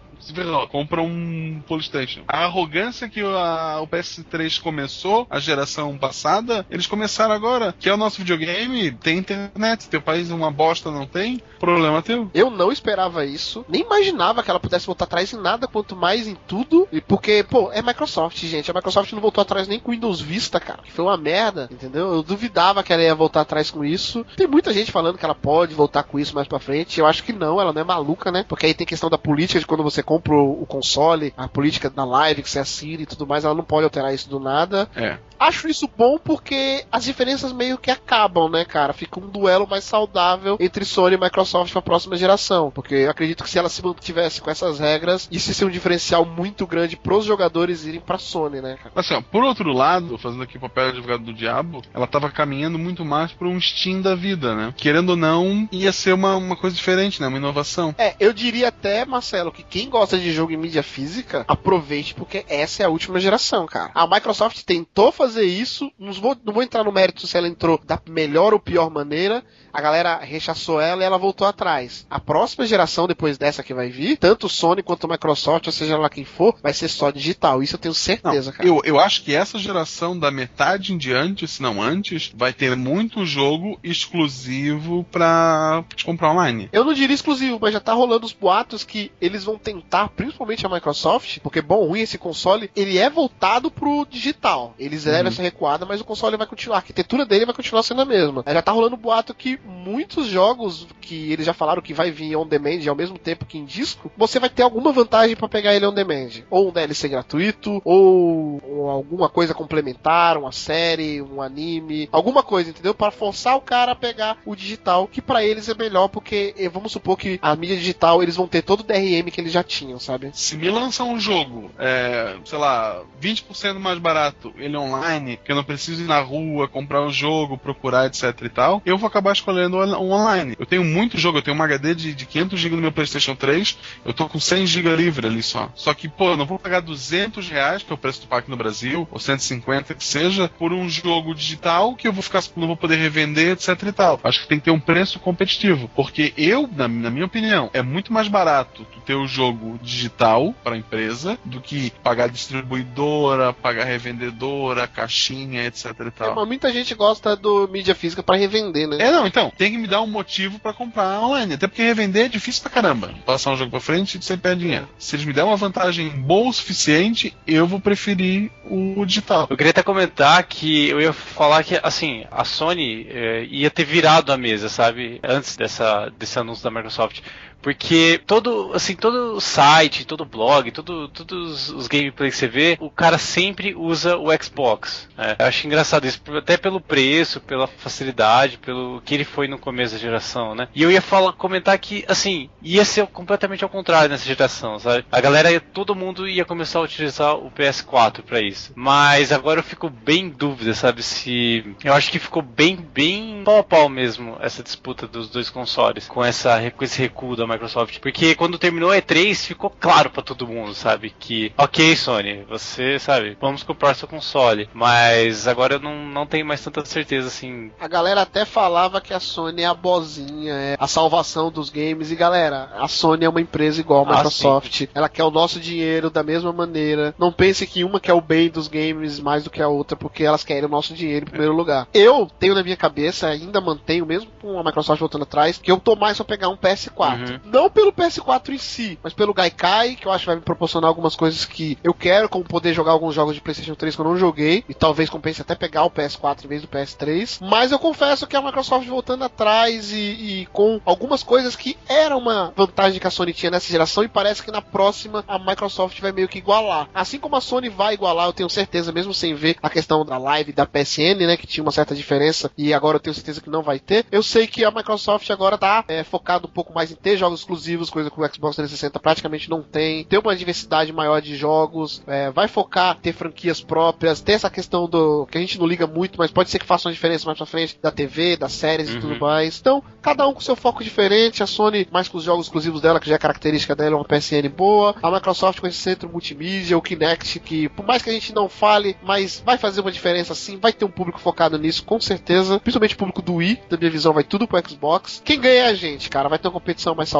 compra um PlayStation. A arrogância que a- o PS3 começou, a geração passada, eles começaram agora. Que é o nosso videogame, tem internet. Teu país é uma bosta, não tem? Problema teu. Eu não esperava isso, nem imaginava que ela pudesse voltar atrás em nada, quanto mais em tudo. E porque, pô, é Microsoft, gente. A Microsoft não voltou atrás nem com o Windows Vista, cara. Que foi uma merda, entendeu? Eu duvidava que ela ia voltar atrás com isso. Tem muita gente falando que ela pode voltar com isso mais pra frente. Eu acho que não, ela não é maluca, né? Porque aí tem questão da política de quando você compra o o console, a política da live que você assina e tudo mais, ela não pode alterar isso do nada. É. Acho isso bom porque as diferenças meio que acabam, né, cara? Fica um duelo mais saudável entre Sony e Microsoft pra próxima geração. Porque eu acredito que se ela se mantivesse com essas regras, isso ia ser um diferencial muito grande pros jogadores irem pra Sony, né, cara? Assim, ó, por outro lado, fazendo aqui o papel de advogado do diabo, ela tava caminhando muito mais pra um Steam da vida, né? Querendo ou não, ia ser uma, uma coisa diferente, né? Uma inovação. É, eu diria até, Marcelo, que quem gosta de jogo em mídia física, aproveite porque essa é a última geração, cara. A Microsoft tentou fazer isso, não vou, não vou entrar no mérito se ela entrou da melhor ou pior maneira, a galera rechaçou ela e ela voltou atrás. A próxima geração, depois dessa que vai vir, tanto o Sony quanto Microsoft, ou seja lá quem for, vai ser só digital. Isso eu tenho Não, certeza, cara. eu, eu acho que essa geração da metade em diante, se não antes, vai ter muito jogo exclusivo pra te comprar online. Eu não diria exclusivo, mas já tá rolando os boatos que eles vão tentar, principalmente a Microsoft, porque bom, ruim esse console, ele é voltado pro digital. Eles deram essa recuada, mas o console vai continuar, a arquitetura dele vai continuar sendo a mesma. Já tá rolando boato que muitos jogos que eles já falaram que vai vir on demand ao mesmo tempo que em disco, você vai ter alguma vantagem pra pegar ele on demand. Ou um DLC gratuito, ou, alguma coisa complementar, uma série, um anime, alguma coisa, entendeu? Para forçar o cara a pegar o digital, que pra eles é melhor, porque eh, vamos supor que a mídia digital eles vão ter todo o DRM que eles já tinham, sabe? Se me lançar um jogo, é, sei lá, 20% mais barato, ele online, que eu não preciso ir na rua, comprar o jogo, procurar, etc e tal, eu vou acabar escolhendo o online. Eu tenho muito jogo, eu tenho um HD de, de 500 GB no meu PlayStation 3, eu tô com 100 GB livre ali só. Só que, pô, eu não vou pagar 200 reais, que é o preço do pack no Brasil, ou 150 que seja, por um jogo digital que eu vou ficar, não vou poder revender, etc e tal. Acho que tem que ter um preço competitivo, porque eu, na, na minha opinião, é muito mais barato tu ter o jogo digital para a empresa do que pagar distribuidora, pagar revendedora, caixinha, etc e É, tal. mas muita gente gosta do mídia física pra revender, né? É, não, então, tem que me dar um motivo pra comprar online. Até porque revender é difícil pra caramba. Passar um jogo pra frente e você perde dinheiro. Se eles me der uma vantagem boa o suficiente, eu vou preferir o digital. Eu queria até comentar que eu ia falar que, assim, a Sony eh, ia ter virado a mesa, sabe? Antes dessa, desse anúncio da Microsoft. Porque todo, assim, todo site, todo blog, todo, todos os gameplays que você vê, o cara sempre usa o Xbox. né? Eu acho engraçado isso, até pelo preço, pela facilidade, pelo que ele foi no começo da geração, né? E eu ia falar, comentar que, assim, ia ser completamente ao contrário nessa geração, sabe? A galera, todo mundo ia começar a utilizar o PS4 pra isso. Mas agora eu fico bem em dúvida, sabe? Se. Eu acho que ficou bem, bem pau a pau mesmo essa disputa dos dois consoles com, essa, com esse recuo da Microsoft. Porque quando terminou a E3, ficou claro pra todo mundo, sabe? Que, ok, Sony, você, sabe, vamos comprar seu console. Mas agora eu não, não tenho mais tanta certeza assim. A galera até falava que a Sony é a bozinha, é a salvação dos games. E galera, a Sony é uma empresa igual a Ah, Microsoft. Ela quer o nosso dinheiro da mesma maneira. Não pense que uma quer o bem dos games mais do que a outra, porque elas querem o nosso dinheiro em primeiro lugar. Eu tenho na minha cabeça, ainda mantenho, mesmo com a Microsoft voltando atrás, que eu tô mais pra pegar um PS4. Uhum. Não pelo PS4 em si, mas pelo Gaikai, que eu acho que vai me proporcionar algumas coisas que eu quero, como poder jogar alguns jogos de PlayStation 3 que eu não joguei, e talvez compense até pegar o PS4 em vez do PS3. Mas eu confesso que a Microsoft voltando atrás e, e com algumas coisas que era uma vantagem que a Sony tinha nessa geração, e parece que na próxima a Microsoft vai meio que igualar. Assim como a Sony vai igualar, eu tenho certeza, mesmo sem ver a questão da live da PSN, né, que tinha uma certa diferença, e agora eu tenho certeza que não vai ter. Eu sei que a Microsoft agora tá é, focado um pouco mais em ter jogos exclusivos, coisa que o Xbox 360 praticamente não tem, ter uma diversidade maior de jogos, é, vai focar ter franquias próprias, ter essa questão do que a gente não liga muito, mas pode ser que faça uma diferença mais pra frente da TV, das séries e Uhum. tudo mais. Então, cada um com seu foco diferente, a Sony mais com os jogos exclusivos dela, que já é característica dela, é uma PSN boa, a Microsoft com esse centro multimídia, o Kinect, que por mais que a gente não fale, mas vai fazer uma diferença sim, vai ter um público focado nisso, com certeza, principalmente o público do Wii, da minha visão, vai tudo pro Xbox. Quem ganha é a gente, cara, vai ter uma competição mais saudável,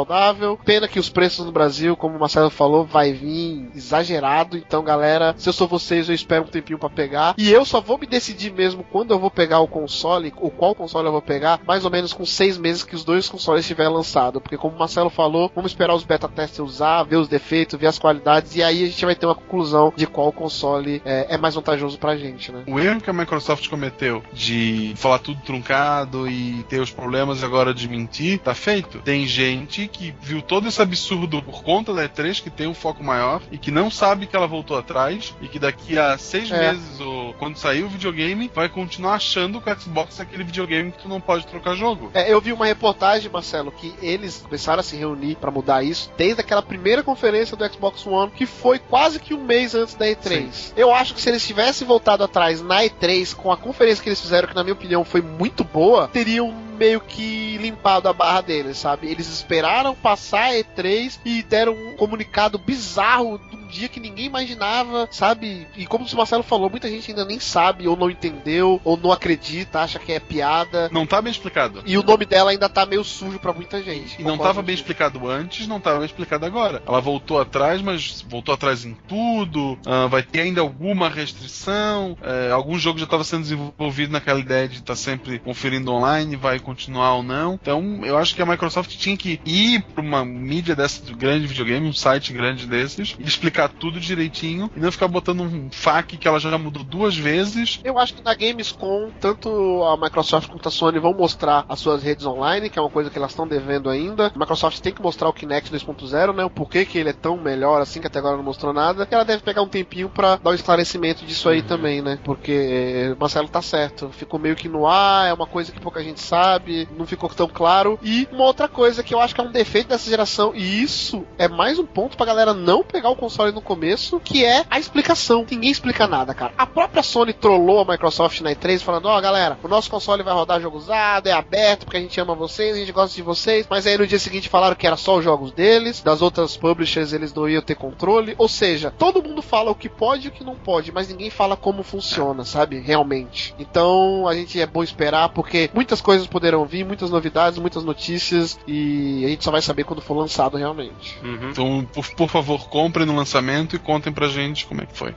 pena que os preços no Brasil, como o Marcelo falou, vai vir exagerado, então galera, se eu sou vocês, eu espero um tempinho pra pegar, e eu só vou me decidir mesmo quando eu vou pegar o console, ou qual console eu vou pegar, mais ou menos com seis meses que os dois consoles estiverem lançados, porque como o Marcelo falou, vamos esperar os beta testers usar, ver os defeitos, ver as qualidades, e aí a gente vai ter uma conclusão de qual console é, é mais vantajoso pra gente, né? O erro que a Microsoft cometeu de falar tudo truncado e ter os problemas agora de mentir, tá feito. Tem gente que viu todo esse absurdo por conta da E3, que tem um foco maior e que não sabe que ela voltou atrás e que daqui a seis É. meses ou quando sair o videogame, vai continuar achando que o Xbox é aquele videogame que tu não pode trocar jogo. É, eu vi uma reportagem, Marcelo, que eles começaram a se reunir pra mudar isso desde aquela primeira conferência do Xbox One, que foi quase que um mês antes da E3. Eu acho que se eles tivessem voltado atrás na E3 com a conferência que eles fizeram, que na minha opinião foi muito boa, teriam meio que limpado a barra deles, sabe? Eles esperaram passar a E3 e deram um comunicado bizarro um dia que ninguém imaginava, sabe? E como o Marcelo falou, muita gente ainda nem sabe, ou não entendeu, ou não acredita, acha que é piada. Não tá bem explicado. E o nome dela ainda tá meio sujo pra muita gente. E não estava bem explicado antes, não estava bem explicado agora. Ela voltou atrás, mas voltou atrás em tudo. ah, vai ter ainda alguma restrição. é, algum jogo já estava sendo desenvolvido naquela ideia de estar sempre conferindo online, vai continuar ou não. Então, eu acho que a Microsoft tinha que ir para uma mídia dessa de grande videogame, um site grande desses, e explicar tudo direitinho e não ficar botando um FAQ que ela já mudou duas vezes. Eu acho que na Gamescom, tanto a Microsoft quanto a Sony vão mostrar as suas redes online, que é uma coisa que elas estão devendo ainda. A Microsoft tem que mostrar o Kinect 2.0, né? O porquê que ele é tão melhor assim, que até agora não mostrou nada. E ela deve pegar um tempinho pra dar um esclarecimento disso aí também, né? Porque eh, o Marcelo tá certo. Ficou meio que no ar, é uma coisa que pouca gente sabe, não ficou tão claro. E uma outra coisa que eu acho que é um defeito dessa geração, e isso é mais um ponto pra galera não pegar o console falei no começo, que é a explicação. Ninguém explica nada, cara. A própria Sony trollou a Microsoft na E3 falando: ó, galera, o nosso console vai rodar jogo usado, é aberto, porque a gente ama vocês, a gente gosta de vocês. Mas aí no dia seguinte falaram que era só os jogos deles, das outras publishers eles não iam ter controle. Ou seja, todo mundo fala o que pode e o que não pode, mas ninguém fala como funciona, sabe? Realmente. Então a gente é bom esperar, porque muitas coisas poderão vir, muitas novidades, muitas notícias, e a gente só vai saber quando for lançado realmente. Uhum. Então, por, por favor, comprem no lançamento e contem pra gente como é que foi.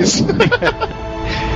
Isso. [laughs]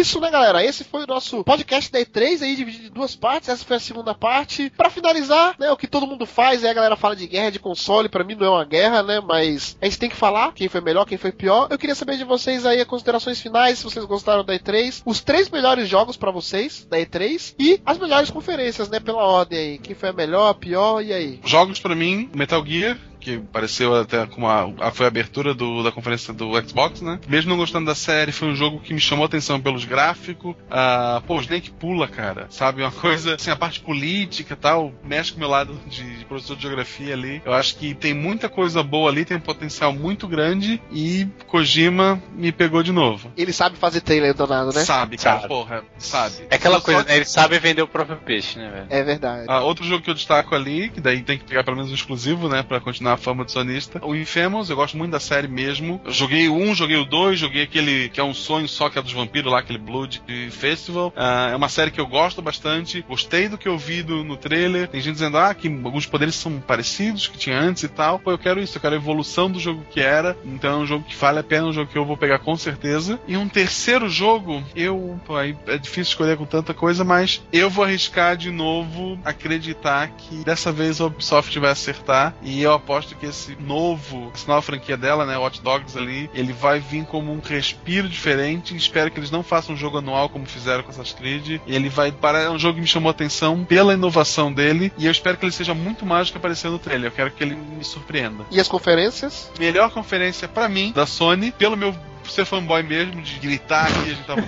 isso, né, galera? Esse foi o nosso podcast da E3 aí, dividido em duas partes. Essa foi a segunda parte. Pra finalizar, né, o que todo mundo faz, aí a galera fala de guerra de console. Pra mim não é uma guerra, né, mas a gente tem que falar quem foi melhor, quem foi pior. Eu queria saber de vocês aí as considerações finais, se vocês gostaram da E3, os três melhores jogos pra vocês da E3 e as melhores conferências, né, pela ordem aí. Quem foi a melhor, a pior e aí? Jogos pra mim, Metal Gear, que pareceu até como a, a- foi a abertura do- da conferência do Xbox, né? Mesmo não gostando da série, foi um jogo que me chamou a atenção pelos gráficos. Ah, pô, o Snake pula, cara. Sabe? Uma coisa, assim, a parte política e tal, mexe com o meu lado de, de professor de geografia ali. Eu acho que tem muita coisa boa ali, tem um potencial muito grande e Kojima me pegou de novo. Ele sabe fazer trailer danado, né? Sabe, cara, Sabe. porra, sabe. É aquela coisa, né? Ele sabe vender o próprio peixe, né, velho? É verdade. Ah, outro jogo que eu destaco ali, que daí tem que pegar pelo menos um exclusivo, né, Pra continuar a fama do sonista. O Infamous, eu gosto muito da série mesmo. Eu joguei o um, joguei o dois, joguei aquele que é um sonho só que é dos vampiros lá, aquele Blood Festival. Ah, é uma série que eu gosto bastante. Gostei do que eu vi do- no trailer. Tem gente dizendo, ah, que alguns poderes são parecidos que tinha antes e tal. Pô, eu quero isso, eu quero a evolução do jogo que era. Então é um jogo que vale a pena, um jogo que eu vou pegar com certeza. E um terceiro jogo, eu. Pô, aí é difícil escolher com tanta coisa, mas eu vou arriscar de novo acreditar que dessa vez a Ubisoft vai acertar. E eu aposto que esse novo, essa nova franquia dela, né, Watch Dogs ali, ele vai vir como um respiro diferente. Espero que eles não façam um jogo anual como fizeram com Assassin's Creed. Ele vai para é um jogo que me chamou a atenção pela inovação dele e eu espero que ele seja muito mais do que apareceu no trailer. Eu quero que ele me surpreenda. E as conferências? Melhor conferência pra mim da Sony, pelo meu ser fanboy mesmo, de gritar aqui, a gente tava.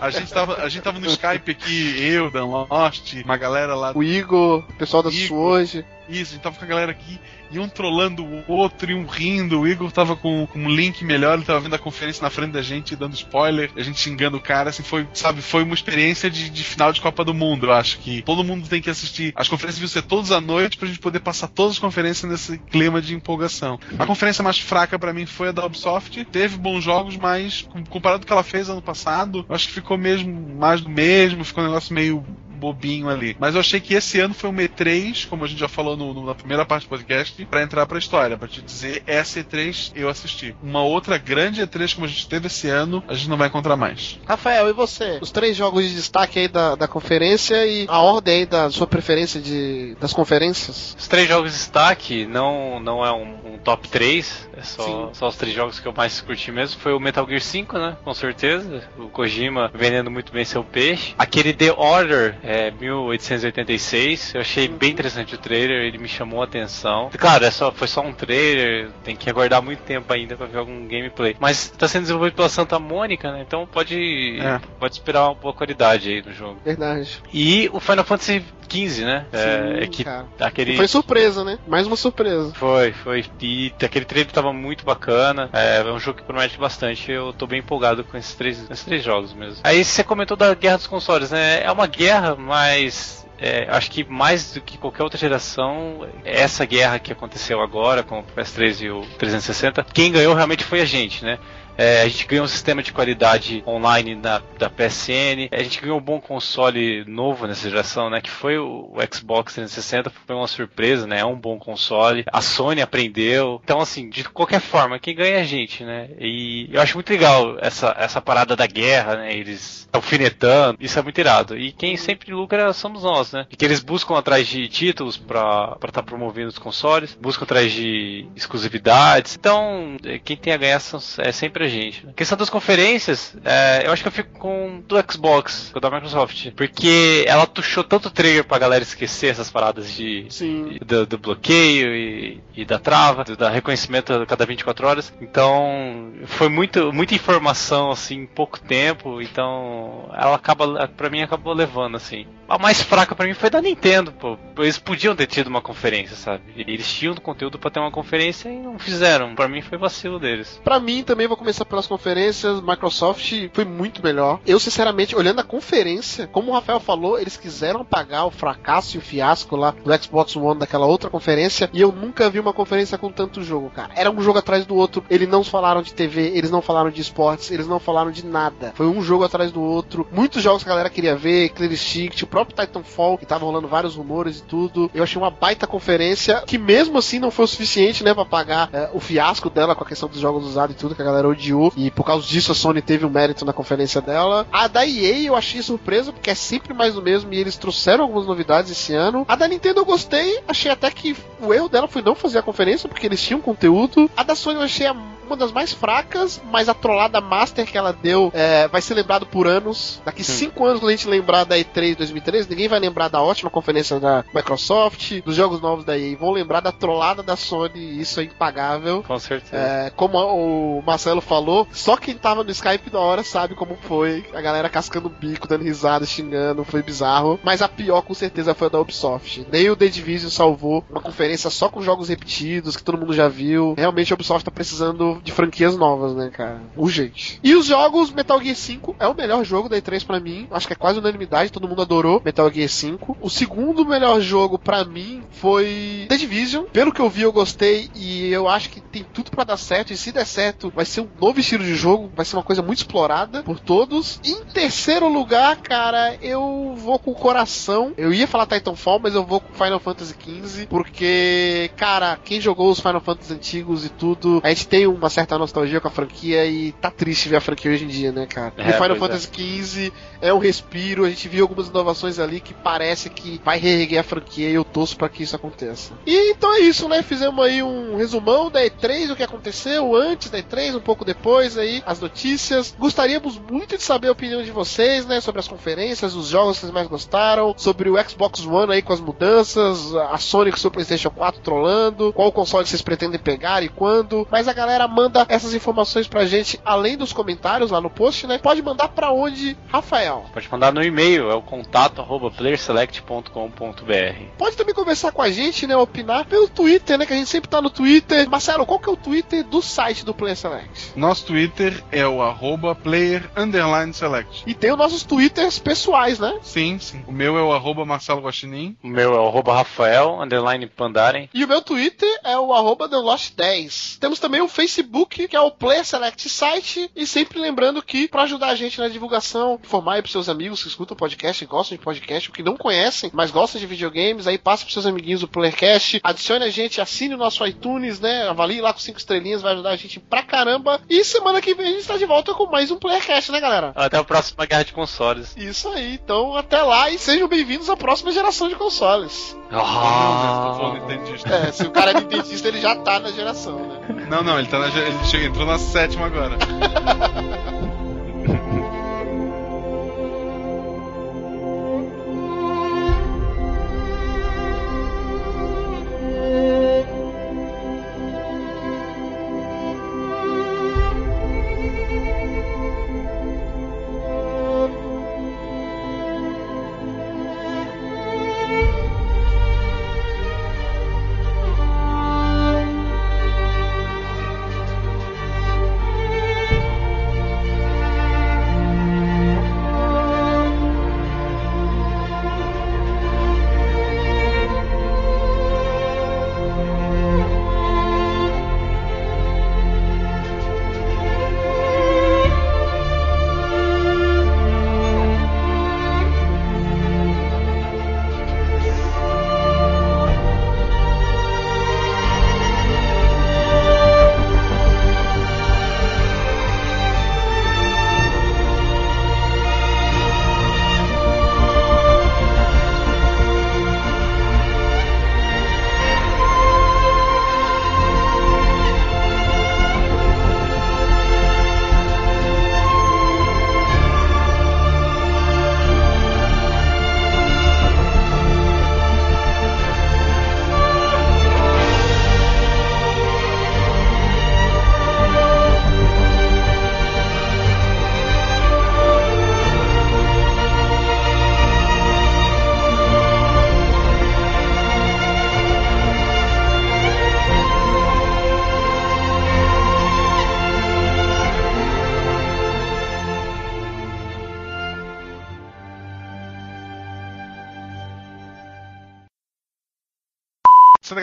A gente tava, a gente tava no Skype aqui, eu, Dan Lost, uma galera lá O Igor, o pessoal da Igor. Suoji. Isso, a gente tava com a galera aqui, e um trollando o outro, e um rindo. O Igor tava com, com um link melhor, ele tava vendo a conferência na frente da gente, dando spoiler, a gente xingando o cara, assim, foi, sabe, foi uma experiência de, de final de Copa do Mundo, eu acho que todo mundo tem que assistir. As conferências deviam ser todas à noite pra gente poder passar todas as conferências nesse clima de empolgação. A conferência mais fraca pra mim foi a da Ubisoft, teve bons jogos, mas com- comparado com o que ela fez ano passado, eu acho que ficou mesmo mais do mesmo, ficou um negócio meio bobinho ali. Mas eu achei que esse ano foi um E3, como a gente já falou no- no- na primeira parte do podcast, pra entrar pra história, pra te dizer, essa E3 eu assisti. Uma outra grande E3 como a gente teve esse ano, a gente não vai encontrar mais. Rafael, e você? Os três jogos de destaque aí da, da conferência e a ordem aí da sua preferência de, das conferências? Os três jogos de destaque não, não é um, um top 3, é só, Sim. só os três jogos que eu mais curti mesmo. Foi o Metal Gear 5, né? Com certeza. O Kojima vendendo muito bem seu peixe. Aquele The Order, é, 1886, eu achei bem interessante o trailer, ele me chamou a atenção. Claro, é só, foi só um trailer, tem que aguardar muito tempo ainda pra ver algum gameplay. Mas tá sendo desenvolvido pela Santa Mônica, né? Então pode, É. pode esperar uma boa qualidade aí no jogo. Verdade. E o Final Fantasy XV, né? é, Sim, é que cara. aquele. Foi surpresa, né? Mais uma surpresa. Foi, foi. E aquele trailer tava muito bacana. É, é um jogo que promete bastante. Eu tô bem empolgado com esses três, esses três jogos mesmo. Aí você comentou da guerra dos consoles, né? É uma guerra, mas. é, acho que mais do que qualquer outra geração, essa guerra que aconteceu agora com o PS3 e o 360, quem ganhou realmente foi a gente, né? É, a gente ganhou um sistema de qualidade online da, da PSN. A gente ganhou um bom console novo nessa geração, né? Que foi o, o Xbox 360. Foi uma surpresa, né? É um bom console. A Sony aprendeu. Então, assim, de qualquer forma, quem ganha é a gente, né? E eu acho muito legal essa, essa parada da guerra, né? Eles alfinetando. Isso é muito irado. E quem sempre lucra somos nós, né? Porque eles buscam atrás de títulos pra estar tá promovendo os consoles. Buscam atrás de exclusividades. Então, eh, quem tem a ganhar é sempre pra gente. A questão das conferências, é, eu acho que eu fico com do Xbox, com da Microsoft. Porque ela tuchou tanto trigger pra galera esquecer essas paradas de, Sim. do, do bloqueio e, e da trava, do, da reconhecimento a cada 24 horas. Então, foi muito, muita informação assim em pouco tempo. Então, ela acaba, pra mim, acabou levando assim. A mais fraca pra mim foi da Nintendo, pô. Eles podiam ter tido uma conferência, sabe? Eles tinham conteúdo pra ter uma conferência e não fizeram. Pra mim foi vacilo deles. Pra mim, também vou começar pelas conferências. Microsoft foi muito melhor. Eu, sinceramente, olhando a conferência, como o Rafael falou, eles quiseram apagar o fracasso e o fiasco lá do Xbox One daquela outra conferência. E eu nunca vi uma conferência com tanto jogo, cara. Era um jogo atrás do outro. Eles não falaram de TV, eles não falaram de esportes, eles não falaram de nada. Foi um jogo atrás do outro. Muitos jogos que a galera queria ver, Clear Stick, o próprio Titanfall, que tava rolando vários rumores e tudo. Eu achei uma baita conferência que mesmo assim não foi o suficiente, né, pra pagar é, o fiasco dela com a questão dos jogos usados e tudo, que a galera odiou. E por causa disso a Sony teve um mérito na conferência dela. A da EA eu achei surpresa, porque é sempre mais o mesmo e eles trouxeram algumas novidades esse ano. A da Nintendo eu gostei, achei até que o erro dela foi não fazer a conferência, porque eles tinham conteúdo. A da Sony eu achei a uma das mais fracas, mas a trollada master que ela deu é, vai ser lembrado por anos. Daqui cinco anos, quando a gente lembrar da E3 2013, ninguém vai lembrar da ótima conferência da Microsoft, dos jogos novos da EA. Vão lembrar da trollada da Sony, isso é impagável. Com certeza. É, como o Marcelo falou, só quem tava no Skype da hora sabe como foi. A galera cascando o bico, dando risada, xingando, foi bizarro. Mas a pior com certeza foi a da Ubisoft. Nem o The Division salvou uma conferência só com jogos repetidos, que todo mundo já viu. Realmente a Ubisoft tá precisando de franquias novas, né, cara? Urgente. E os jogos, Metal Gear 5 é o melhor jogo da E3 pra mim. Acho que é quase unanimidade, todo mundo adorou Metal Gear 5. O segundo melhor jogo pra mim foi The Division. Pelo que eu vi, eu gostei e eu acho que tem tudo pra dar certo. E se der certo, vai ser um novo estilo de jogo, vai ser uma coisa muito explorada por todos. Em terceiro lugar, cara, eu vou com o coração. Eu ia falar Titanfall, mas eu vou com Final Fantasy XV, porque, cara, quem jogou os Final Fantasy antigos e tudo, a gente tem uma certa nostalgia com a franquia e tá triste ver a franquia hoje em dia, né, cara? É, e Final pois Fantasy XV é um respiro, a gente viu algumas inovações ali que parece que vai reerguer a franquia e eu torço pra que isso aconteça. E então é isso, né? Fizemos aí um resumão da E3, o que aconteceu antes da E3, um pouco depois aí, as notícias. Gostaríamos muito de saber a opinião de vocês, né? Sobre as conferências, os jogos que vocês mais gostaram, sobre o Xbox One aí com as mudanças, a Sony com o seu PlayStation 4 trollando, qual console vocês pretendem pegar e quando. Mas a galera manda essas informações pra gente além dos comentários lá no post, né? Pode mandar pra onde, Rafael? Pode mandar no e-mail, é o contato arroba playerselect.com.br. Pode também conversar com a gente, né? Opinar pelo Twitter, né? Que a gente sempre tá no Twitter. Marcelo, qual que é o Twitter do site do Player Select? Nosso Twitter é o arroba player underline select. E tem os nossos Twitters pessoais, né? Sim, sim. O meu é o arroba Marcelo Guaxinim. O meu é o arroba Rafael, underline Pandaren. E o meu Twitter é o arroba TheLost10. Temos também o Facebook, que é o Player Select Site. E sempre lembrando que, para ajudar a gente na divulgação, informar aí pros seus amigos que escutam o podcast, gostam de podcast, ou que não conhecem, mas gostam de videogames, aí passa pros seus amiguinhos do Playercast, adicione a gente, assine o nosso iTunes, né? Avalie lá com cinco estrelinhas, vai ajudar a gente pra caramba. E semana que vem a gente tá de volta com mais um Playercast, né, galera? Até a próxima guerra de consoles. Isso aí, então até lá e sejam bem-vindos à próxima geração de consoles. Tô falando nintendista. É, se o cara é nintendista, ele já tá na geração, né? Não, não, ele, tá na, chega- entrou na sétima agora. [laughs]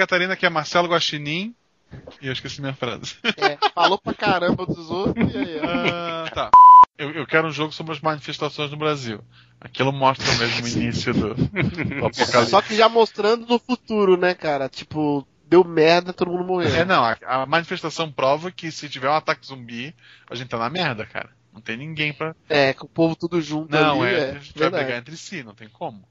Catarina, que é Marcelo Guaxinim. E eu esqueci minha frase. É, falou pra caramba dos outros e aí. Ah, tá. Eu, eu quero um jogo sobre as manifestações no Brasil. Aquilo mostra mesmo o início do, do [laughs] apocalipse. Só que já mostrando no futuro, né, cara? Tipo, deu merda, todo mundo morreu. É, não, a, a manifestação prova que se tiver um ataque zumbi, a gente tá na merda, cara. Não tem ninguém pra. É, com o povo tudo junto Não, ali, é. é, a gente vai verdade. brigar entre si, não tem como.